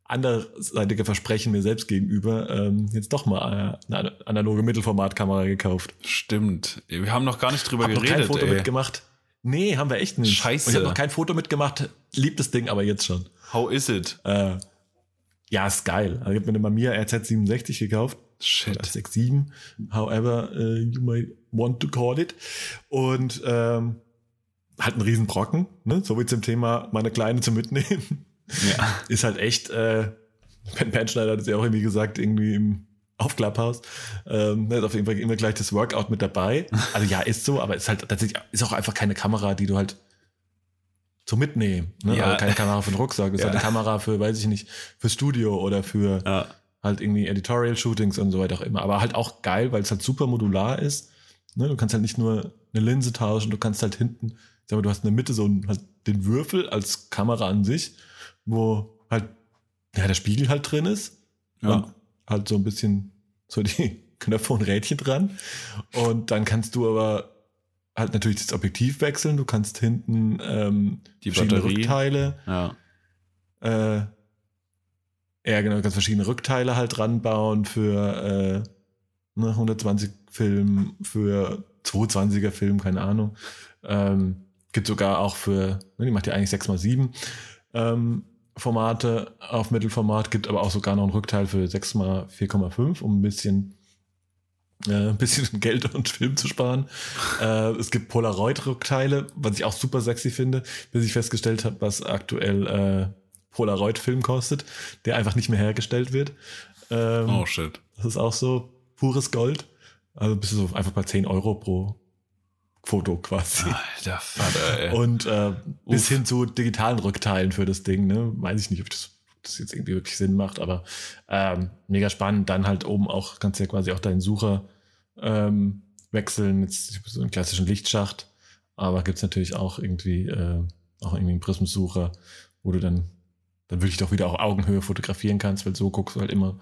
anderseitige Versprechen mir selbst gegenüber ähm, jetzt doch mal äh, eine analoge Mittelformatkamera gekauft. Stimmt. Wir haben noch gar nicht drüber hab geredet. Noch kein Foto ey. mitgemacht. Nee, haben wir echt nicht. Scheiße. Und ich habe noch kein Foto mitgemacht. Liebt das Ding aber jetzt schon. How is it? Äh, Ja, ist geil. Also ich habe mir eine Mamiya RZ67 gekauft. Shit. Oder 67, however uh, you may want to call it. Und ähm, hat einen riesen Brocken, ne? so wie zum Thema meine Kleine zu mitnehmen. Ja. Ist halt echt, äh, Ben Penschneider hat es ja auch irgendwie gesagt, irgendwie im auf Clubhouse. Ähm, ist auf jeden Fall immer gleich das Workout mit dabei. Also ja, ist so, aber ist halt tatsächlich, ist auch einfach keine Kamera, die du halt so mitnehmen. Ne? Ja. Also keine Kamera für den Rucksack, ist Ja. halt eine Kamera für, weiß ich nicht, für Studio oder für Ja. halt irgendwie Editorial-Shootings und so weiter auch immer. Aber halt auch geil, weil es halt super modular ist. Ne? Du kannst halt nicht nur eine Linse tauschen, du kannst halt hinten, sag mal, du hast in der Mitte so einen, halt den Würfel als Kamera an sich, wo halt ja, der Spiegel halt drin ist Ja. und halt so ein bisschen so die Knöpfe und Rädchen dran. Und dann kannst du aber halt natürlich das Objektiv wechseln. Du kannst hinten ähm, Die verschiedene Batterie. Rückteile Ja. äh, ja, genau, du kannst verschiedene Rückteile halt ranbauen für äh, ne, 120 Film, für 220er Film, keine Ahnung. Ähm, gibt sogar auch für, ne, die macht ja eigentlich 6x7 ähm, Formate auf Mittelformat, gibt aber auch sogar noch ein Rückteil für 6x4,5, um ein bisschen äh, ein bisschen Geld und Film zu sparen. Äh, es gibt Polaroid-Rückteile, was ich auch super sexy finde, bis ich festgestellt habe, was aktuell äh, Polaroid-Film kostet, der einfach nicht mehr hergestellt wird. Ähm, Oh shit. Das ist auch so pures Gold. Also bist du so einfach bei 10 Euro pro Foto quasi. Alter Vater, ey. Und äh, bis hin zu digitalen Rückteilen für das Ding, ne? Weiß ich nicht, ob das, ob das jetzt irgendwie wirklich Sinn macht, aber ähm, mega spannend. Dann halt oben auch, kannst du ja quasi auch deinen Sucher ähm, wechseln. Jetzt so einen klassischen Lichtschacht, aber gibt's natürlich auch irgendwie, äh, auch irgendwie einen Prismensucher, wo du dann, dann wirklich doch wieder auch Augenhöhe fotografieren kannst, weil so guckst du halt immer,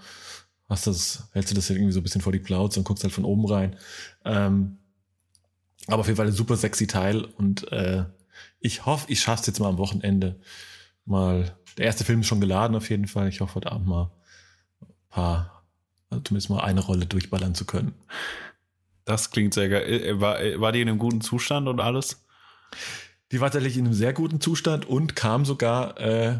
hast das, hältst du das halt irgendwie so ein bisschen vor die Clouds und guckst halt von oben rein. Ähm, aber auf jeden Fall ein super sexy Teil und äh, ich hoffe, ich schaff's jetzt mal am Wochenende mal. Der erste Film ist schon geladen auf jeden Fall. Ich hoffe heute Abend mal ein paar, also zumindest mal eine Rolle durchballern zu können. Das klingt sehr geil. Äh, War, äh, war die in einem guten Zustand und alles? Die war tatsächlich in einem sehr guten Zustand und kam sogar äh,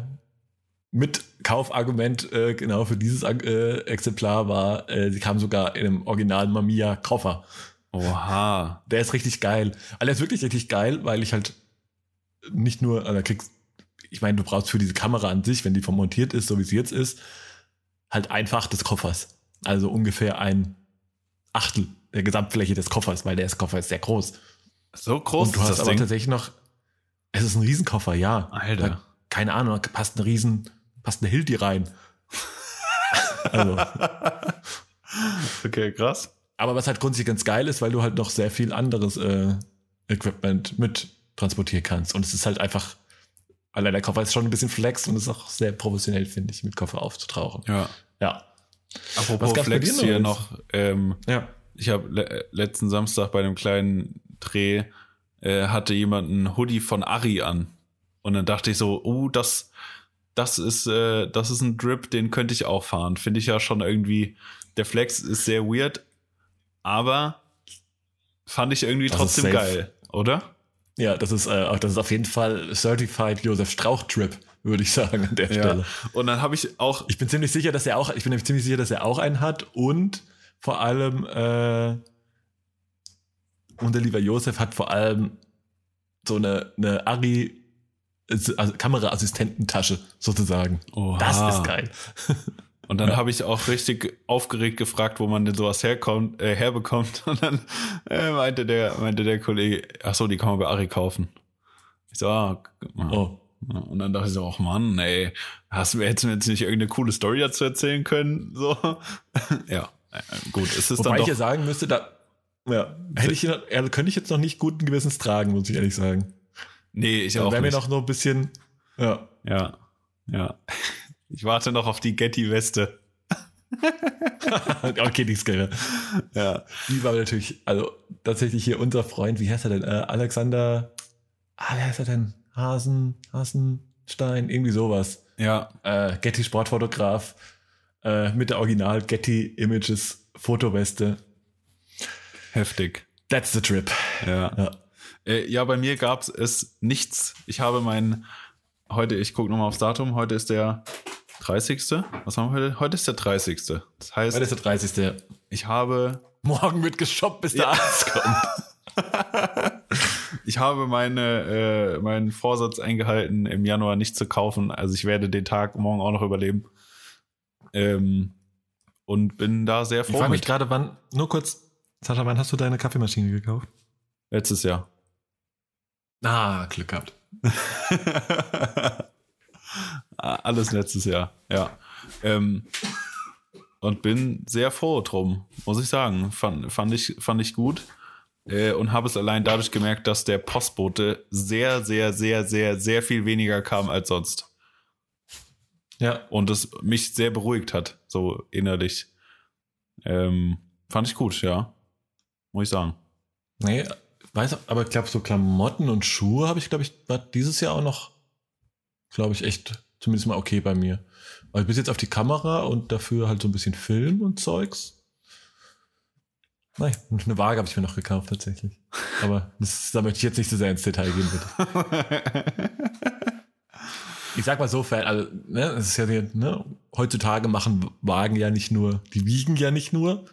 mit Kaufargument äh, genau für dieses äh, Exemplar war, äh, sie kam sogar in einem originalen Mamiya Koffer. Oha. Der ist richtig geil. Also der ist wirklich richtig geil, weil ich halt nicht nur, also kriegst, ich meine, du brauchst für diese Kamera an sich, wenn die vermontiert ist, so wie sie jetzt ist, halt einfach des Koffers. Also ungefähr ein Achtel der Gesamtfläche des Koffers, weil der Koffer ist sehr groß. So groß Und du ist hast das aber Ding. tatsächlich noch, es ist ein Riesenkoffer, ja. Alter. Da, keine Ahnung, da passt eine Riesen, passt eine Hilti rein. also, Okay, krass. Aber was halt grundsätzlich ganz geil ist, weil du halt noch sehr viel anderes äh, Equipment mit transportieren kannst. Und es ist halt einfach, allein der Koffer ist schon ein bisschen flex und ist auch sehr professionell, finde ich, mit Koffer aufzutauchen. Ja. Ja. Apropos Flex hier noch. Ähm, Ja. ich habe le letzten Samstag bei einem kleinen Dreh äh, hatte jemand einen Hoodie von Ari an. Und dann dachte ich so, oh, das, das ist, äh, das ist ein Drip, den könnte ich auch fahren. Finde ich ja schon irgendwie, der Flex ist sehr weird, aber fand ich irgendwie Das trotzdem geil, oder? Ja, das ist, äh, auch- das ist auf jeden Fall Certified Josef Strauch Trip, würde ich sagen, an der Stelle. Und dann habe ich auch, Ich bin ziemlich sicher, dass er auch, ich bin nämlich ziemlich sicher, dass er auch einen hat und vor allem, äh, unser lieber Josef hat vor allem so eine, eine Ari, also Kameraassistententasche sozusagen. Oha. Das ist geil. Und dann Ja. habe ich auch richtig aufgeregt gefragt, wo man denn sowas herkommt, äh, herbekommt. Und dann äh, meinte der, meinte der Kollege, ach so, die kann man bei Ari kaufen. Ich so, ah. Oh. Und dann dachte ich so, ach Mann, ey, hast du mir jetzt jetzt nicht irgendeine coole Story dazu erzählen können? So, ja, äh, gut, es ist Wobei dann ich ja doch, sagen müsste, da ja, hätte ich, könnte ich jetzt noch nicht guten Gewissens tragen, muss ich ehrlich sagen. nee, ich Da auch wäre mir nicht. noch nur ein bisschen, ja. ja, ja. Ich warte noch auf die Getty-Weste. okay, die ist geil. Ja, Die war natürlich, also tatsächlich hier unser Freund, wie heißt er denn? Äh, Alexander, ah, wie heißt er denn? Hasen, Hasenstein, irgendwie sowas. ja, Äh, Getty Sportfotograf äh, mit der Original Getty Images Fotoweste. heftig. That's the trip. Ja. Ja. Äh, ja, bei mir gab es nichts. Ich habe mein, heute, ich gucke nochmal aufs Datum, heute ist der 30. Was haben wir heute? Heute ist der 30. Das heißt, Heute ist der 30. ich habe Morgen wird geshoppt, bis der Ja. Arzt kommt. Ich habe meine, äh, meinen Vorsatz eingehalten, im Januar nicht zu kaufen. Also ich werde den Tag morgen auch noch überleben. Ähm, und bin da sehr Ich froh frage mich gerade, wann, nur kurz, Sascha, wann hast du deine Kaffeemaschine gekauft? Letztes Jahr. Ah, Glück gehabt. Alles letztes Jahr, ja. Ähm, und bin sehr froh drum, muss ich sagen. Fand, fand, ich, fand ich gut. Äh, und habe es allein dadurch gemerkt, dass der Postbote sehr, sehr, sehr, sehr, sehr viel weniger kam als sonst. Ja. und es mich sehr beruhigt hat, so innerlich. Ähm, fand ich gut, ja. Muss ich sagen. Nee, weiß, aber ich glaube, so Klamotten und Schuhe habe ich, glaube ich, war dieses Jahr auch noch, glaube ich, echt zumindest mal okay bei mir. Weil bis jetzt auf die Kamera und dafür halt so ein bisschen Film und Zeugs. Nein, eine Waage habe ich mir noch gekauft tatsächlich. Aber das, da möchte ich jetzt nicht so sehr ins Detail gehen, bitte. Ich sag mal so, also, ne, es ist ja, ne, heutzutage machen Wagen ja nicht nur, die wiegen ja nicht nur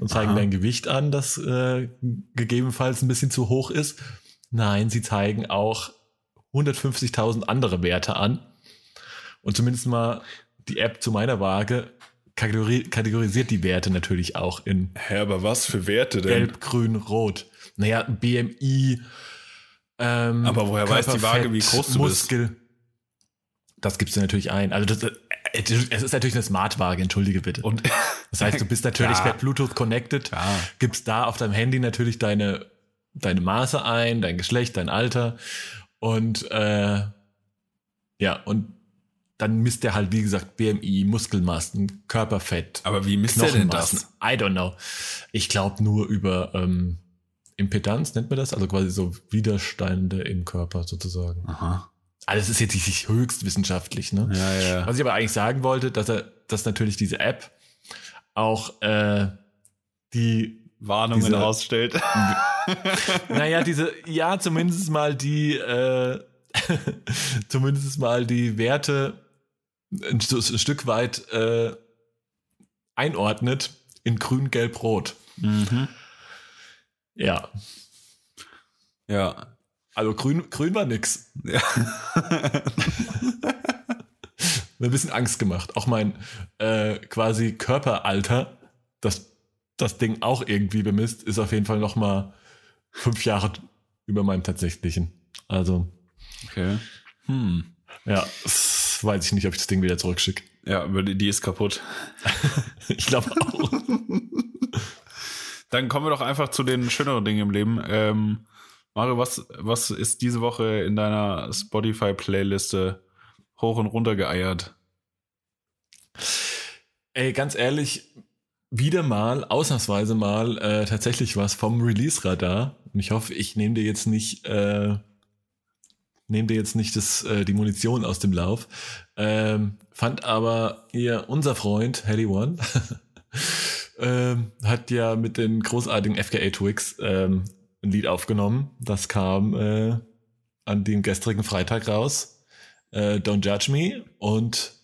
und zeigen Aha. dein Gewicht an, das äh, gegebenenfalls ein bisschen zu hoch ist. Nein, sie zeigen auch 150.000 andere Werte an. Und zumindest mal die App zu meiner Waage kategori kategorisiert die Werte natürlich auch in Hä, aber was für Werte denn? Gelb, Grün, Rot. Naja, BMI. Ähm, Aber woher weiß die Waage, wie groß du bist? Muskel. Das gibst du natürlich ein. Also das, äh, es ist natürlich eine Smartwaage, entschuldige bitte. Und das heißt, du bist natürlich per Bluetooth connected, Ja. gibst da auf deinem Handy natürlich deine, deine Maße ein, dein Geschlecht, dein Alter und äh, ja, und dann misst der halt, wie gesagt, BMI, Muskelmassen, Körperfett, aber wie misst der denn das? I don't know. Ich glaube nur über ähm, Impedanz, nennt man das? Also quasi so Widerstände im Körper sozusagen. Aha. Also es ist jetzt nicht höchst wissenschaftlich, ne? Ja, ja. Was ich aber eigentlich sagen wollte, dass er, dass natürlich diese App auch äh, die, Warnungen Diese- ausstellt. naja, diese, ja, zumindest mal die, äh, zumindest mal die Werte ein, St- ein Stück weit äh, einordnet in grün, gelb, rot. mhm. Ja, Ja. also grün, grün war nix. ja. Mir ein bisschen Angst gemacht. Auch mein äh, quasi Körperalter, das das Ding auch irgendwie bemisst, ist auf jeden Fall noch mal fünf Jahre über meinem tatsächlichen. Also, Okay. Hm. ja, weiß ich nicht, ob ich das Ding wieder zurückschicke. Ja, aber die ist kaputt. Ich glaube auch. Dann kommen wir doch einfach zu den schöneren Dingen im Leben. Ähm, Mario, was, was ist diese Woche in deiner Spotify-Playliste hoch und runter geeiert? Ey, ganz ehrlich, wieder mal, ausnahmsweise mal, äh, tatsächlich was vom Release-Radar. Und ich hoffe, ich nehme dir jetzt nicht, äh, nehme dir jetzt nicht das, äh, die Munition aus dem Lauf. Ähm, fand aber ihr, unser Freund, Helly One, ähm, hat ja mit den großartigen FKA Twix ähm, ein Lied aufgenommen. Das kam äh, an dem gestrigen Freitag raus. Äh, Don't Judge Me. Und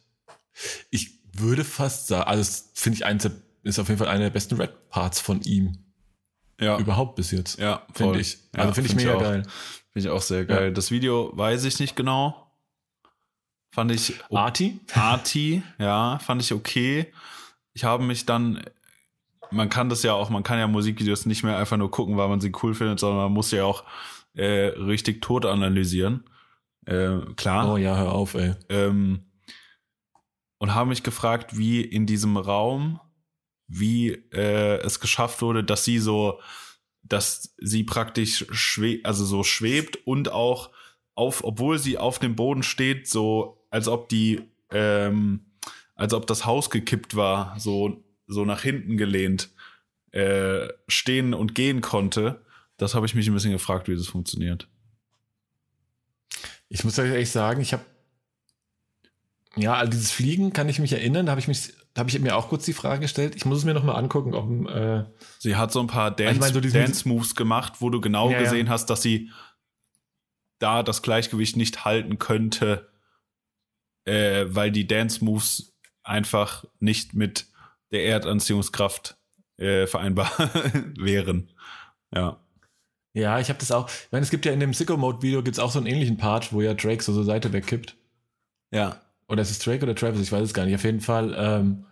ich würde fast sagen, also finde ich eins der, ist auf jeden Fall einer der besten Rap-Parts von ihm Ja, überhaupt bis jetzt. ja Finde ich. Also Ja, finde ich find mega auch. geil. Finde ich auch sehr geil. Ja. Das Video weiß ich nicht genau. Fand ich Arti? arty, ja, fand ich okay. Ich habe mich dann, man kann das ja auch, man kann ja Musikvideos nicht mehr einfach nur gucken, weil man sie cool findet, sondern man muss ja auch äh, richtig tot analysieren. Äh, klar. Oh ja, hör auf, ey. ähm, und habe mich gefragt, wie in diesem Raum, wie äh, es geschafft wurde, dass sie so, dass sie praktisch schwe also so schwebt und auch auf, obwohl sie auf dem Boden steht, so als ob die, ähm, als ob das Haus gekippt war, so so nach hinten gelehnt äh, stehen und gehen konnte. Das habe ich mich ein bisschen gefragt, wie das funktioniert. Ich muss euch ehrlich sagen, ich habe ja, all dieses Fliegen kann ich mich erinnern, da habe ich mich, da habe ich mir auch kurz die Frage gestellt. Ich muss es mir noch mal angucken, ob äh, Sie hat so ein paar Dance, Ich meine, so Dance Moves gemacht, wo du genau Ja, ja. gesehen hast, dass sie da das Gleichgewicht nicht halten könnte. äh, weil die Dance-Moves einfach nicht mit der Erdanziehungskraft äh, vereinbar wären. Ja. Ja, ich habe das auch. Ich meine, es gibt ja in dem Sicko-Mode-Video gibt's auch so einen ähnlichen Part, wo ja Drake so zur Seite wegkippt. Ja. Oder ist es Drake oder Travis? Ich weiß es gar nicht. Auf jeden Fall, ähm,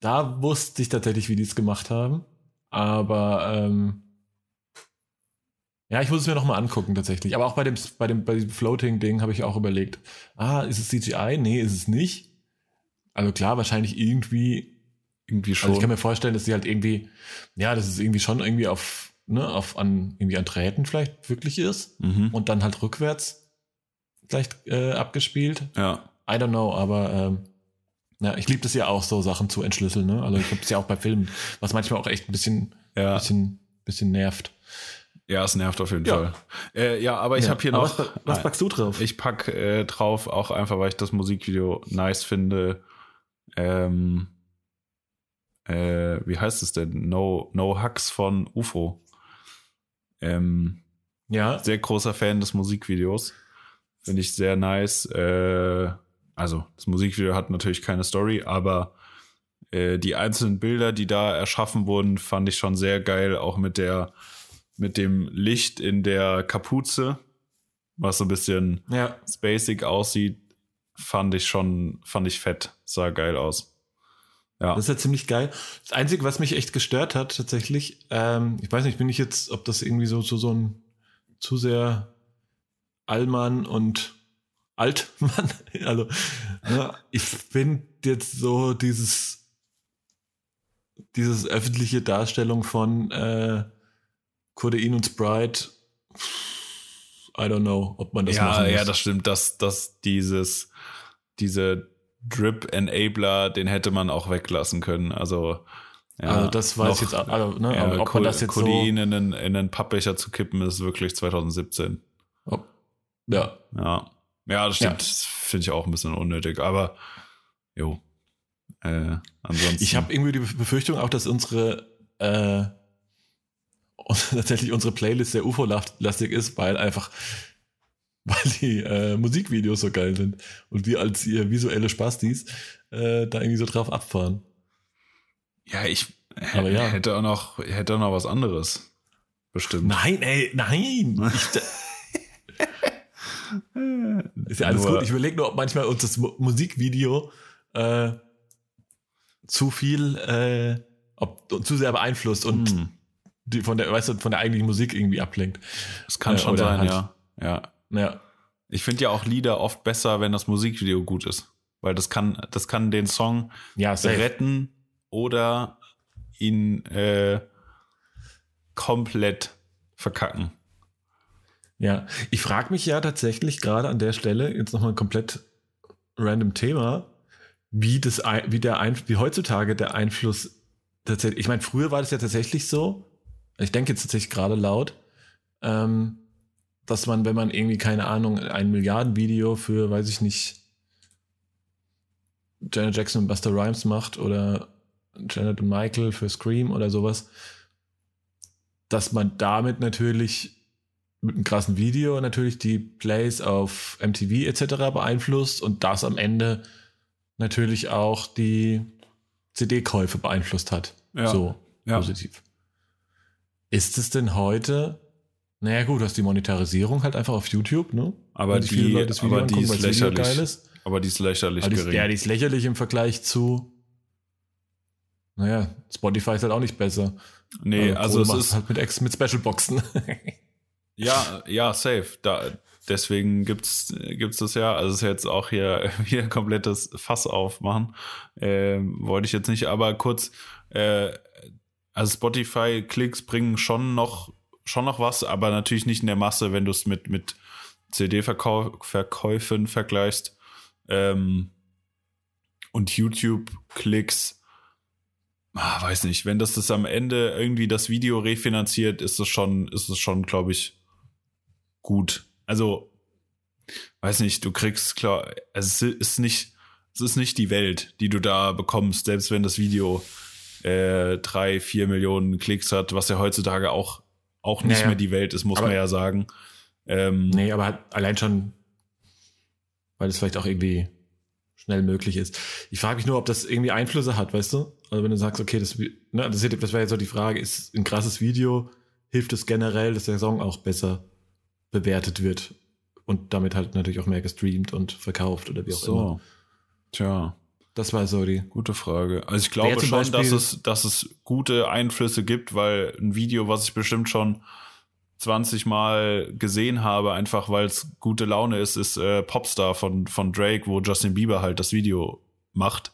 da wusste ich tatsächlich, wie die es gemacht haben. Aber ähm, ja, ich muss es mir nochmal angucken tatsächlich. Aber auch bei dem, bei dem, bei diesem Floating-Ding habe ich auch überlegt, ah, ist es CGI? Nee, ist es nicht. Also klar, wahrscheinlich irgendwie. Irgendwie schon. Also ich kann mir vorstellen, dass sie halt irgendwie, ja, dass es irgendwie schon irgendwie auf, ne, auf an, irgendwie an Drähten vielleicht wirklich ist. mhm. Und dann halt rückwärts vielleicht äh, abgespielt. Ja. I don't know, aber ähm, ja, ich liebe das ja auch, so Sachen zu entschlüsseln. Ne? Also ich habe es ja auch bei Filmen, was manchmal auch echt ein bisschen, Ja. bisschen, bisschen nervt. Ja, es nervt auf jeden Ja. Fall. Äh, ja, aber ich Ja. habe hier Aber noch. Was, was packst du drauf? Ich pack äh, drauf, auch einfach, weil ich das Musikvideo nice finde. Ähm, äh, wie heißt es denn? No, no Hacks von UFO. Ähm, ja, sehr großer Fan des Musikvideos. Finde ich sehr nice. Äh, also, das Musikvideo hat natürlich keine Story, aber äh, die einzelnen Bilder, die da erschaffen wurden, fand ich schon sehr geil. Auch mit der, mit dem Licht in der Kapuze, was so ein bisschen ja. spacig aussieht, fand ich schon, fand ich fett. Sah geil aus. Ja. Das ist ja ziemlich geil. Das Einzige, was mich echt gestört hat, tatsächlich, ähm, ich weiß nicht, bin ich jetzt, ob das irgendwie so zu so ein zu sehr Allmann und Altmann, also ne, ich finde jetzt so dieses dieses öffentliche Darstellung von äh, Codein und Sprite, I don't know, ob man das ja, machen muss. ja, das stimmt, dass, dass dieses, diese Drip-Enabler, den hätte man auch weglassen können. Also, ja, also das weiß noch- ich jetzt, also, ne, ja, aber ob man das jetzt Codein in einen, in einen Pappbecher zu kippen, ist wirklich 2017. ja, Ja. Ja, das Ja. stimmt. Das finde ich auch ein bisschen unnötig. Aber, jo. Äh, ansonsten. Ich habe irgendwie die Befürchtung auch, dass unsere äh, tatsächlich unsere Playlist sehr UFO-lastig ist, weil einfach weil die äh, Musikvideos so geil sind und wir als ihr visuelle Spastis äh, da irgendwie so drauf abfahren. ja, ich Aber ja. hätte auch noch, hätte auch noch was anderes. Bestimmt. Nein, ey, nein! Ich, ist ja alles Nur- gut. Ich überlege nur, ob manchmal uns das Mu Musikvideo äh, zu viel, äh, ob zu sehr beeinflusst und Hm, die von der, weißt du, von der eigentlichen Musik irgendwie ablenkt. das kann Äh, schon sein, halt- ja. Ja. Ja, Ich finde ja auch Lieder oft besser, wenn das Musikvideo gut ist. Weil das kann, das kann den Song ja, retten oder ihn äh, komplett verkacken. Ja, ich frage mich ja tatsächlich gerade an der Stelle, jetzt nochmal ein komplett random Thema, wie, das, wie, der Einf wie heutzutage der Einfluss tatsächlich, ich meine, früher war das ja tatsächlich so, ich denke jetzt tatsächlich gerade laut, ähm, dass man, wenn man irgendwie, keine Ahnung, ein Milliardenvideo für, weiß ich nicht, Janet Jackson und Buster Rhymes macht oder Janet und Michael für Scream oder sowas, dass man damit natürlich mit einem krassen Video natürlich die Plays auf MTV etc. beeinflusst und das am Ende natürlich auch die CD-Käufe beeinflusst hat. Ja. So Ja. positiv. Ist es denn heute? Naja, gut, du hast die Monetarisierung halt einfach auf YouTube, ne? Aber sich viele die, Leute das Video aber die angucken, ist das Video lächerlich. geil ist. Aber die ist lächerlich die gering. ja, die ist lächerlich im Vergleich zu. Naja, Spotify ist halt auch nicht besser. nee, also Kohle es ist, halt mit, Ex mit Special-Boxen. ja, ja, safe. Da, deswegen gibt's, gibt's das ja. Also es ist jetzt auch hier wieder ein komplettes Fass aufmachen. Ähm, wollte ich jetzt nicht, aber kurz, äh, also Spotify-Klicks bringen schon noch, schon noch was, aber natürlich nicht in der Masse, wenn du es mit, mit CD-Verkäufen vergleichst. Ähm, und YouTube-Klicks, ah, weiß nicht, wenn das das am Ende irgendwie das Video refinanziert, ist es schon, ist es schon, glaube ich, gut. Also, weiß nicht, du kriegst klar, es ist nicht, es ist nicht die Welt, die du da bekommst, selbst wenn das Video äh, drei, vier Millionen Klicks hat, was ja heutzutage auch, auch nicht Naja. mehr die Welt ist, muss Aber- man ja sagen. Ähm, Nee, aber halt allein schon, weil es vielleicht auch irgendwie schnell möglich ist. Ich frage mich nur, ob das irgendwie Einflüsse hat, weißt du? Also wenn du sagst, okay, das, ne, das, das wäre jetzt so die Frage, ist ein krasses Video, hilft es generell, dass der Song auch besser bewertet wird und damit halt natürlich auch mehr gestreamt und verkauft oder wie auch so. immer. Tja. Das war so die. Gute Frage. Also ich glaube schon, Beispiel, dass es, dass es gute Einflüsse gibt, weil ein Video, was ich bestimmt schon 20 Mal gesehen habe, einfach weil es gute Laune ist, ist äh, Popstar von, von Drake, wo Justin Bieber halt das Video macht.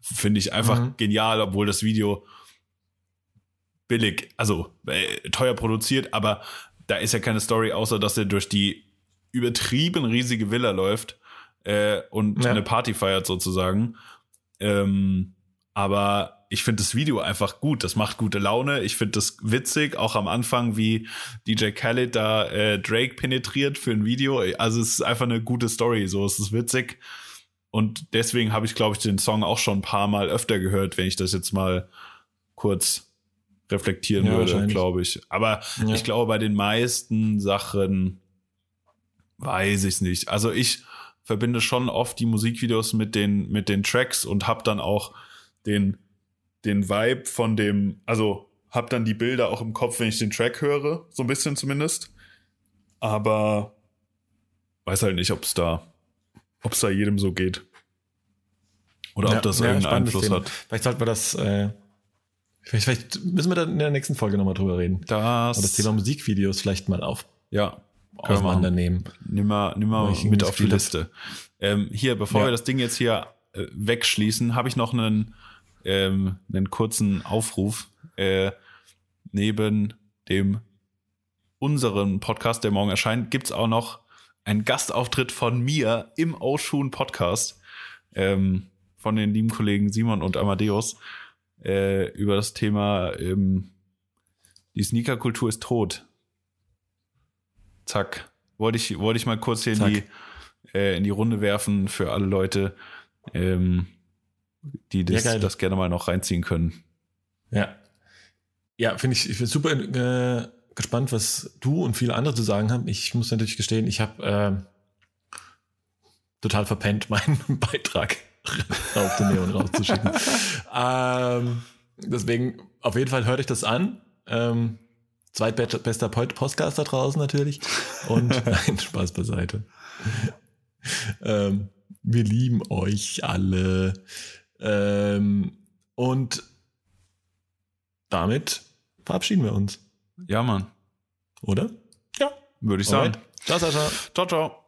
Finde ich einfach mhm. genial, obwohl das Video billig, also äh, teuer produziert, aber da ist ja keine Story, außer dass er durch die übertrieben riesige Villa läuft äh, und ja. eine Party feiert sozusagen. Ähm, aber ich finde das Video einfach gut. Das macht gute Laune. Ich finde das witzig, auch am Anfang, wie DJ Khaled da äh, Drake penetriert für ein Video. Also es ist einfach eine gute Story. So es ist witzig. Und deswegen habe ich, glaube ich, den Song auch schon ein paar Mal öfter gehört, wenn ich das jetzt mal kurz reflektieren ja, würde, glaube ich. Aber ja. ich glaube, bei den meisten Sachen weiß ich es nicht. Also ich verbinde schon oft die Musikvideos mit den, mit den Tracks und hab dann auch den, den Vibe von dem, also hab dann die Bilder auch im Kopf, wenn ich den Track höre, so ein bisschen zumindest. Aber weiß halt nicht, ob es da, ob es da jedem so geht. Oder ja, ob das irgendeinen Einfluss Thema. hat. Vielleicht sollten wir das, äh, vielleicht, vielleicht, müssen wir dann in der nächsten Folge nochmal drüber reden. Das, das Thema Musikvideos vielleicht mal auf. Ja, auseinandernehmen. Nimm mal, nimm mal mit auf die Liste. Ähm, hier, bevor ja. wir das Ding jetzt hier äh, wegschließen, habe ich noch einen, ähm, einen kurzen Aufruf. Äh, neben dem unseren Podcast, der morgen erscheint, gibt's auch noch einen Gastauftritt von mir im Oshun Podcast ähm, von den lieben Kollegen Simon und Amadeus äh, über das Thema ähm, die Sneakerkultur ist tot. Zack. Wollte ich, wollte ich mal kurz hier in die, äh, in die Runde werfen für alle Leute, ähm, die das, ja, das gerne mal noch reinziehen können. Ja. Ja, finde ich, ich bin super äh, gespannt, was du und viele andere zu sagen haben. Ich muss natürlich gestehen, ich habe äh, total verpennt, meinen Beitrag auf den Neon rauszuschicken. ähm, deswegen, auf jeden Fall hört euch das an. Ähm, Zweitbester Podcast da draußen natürlich. Und nein, Spaß beiseite. ähm, wir lieben euch alle. Ähm, und damit verabschieden wir uns. Ja, Mann. Oder? Ja. Würde ich sagen. Ciao, ciao, ciao. Ciao, ciao.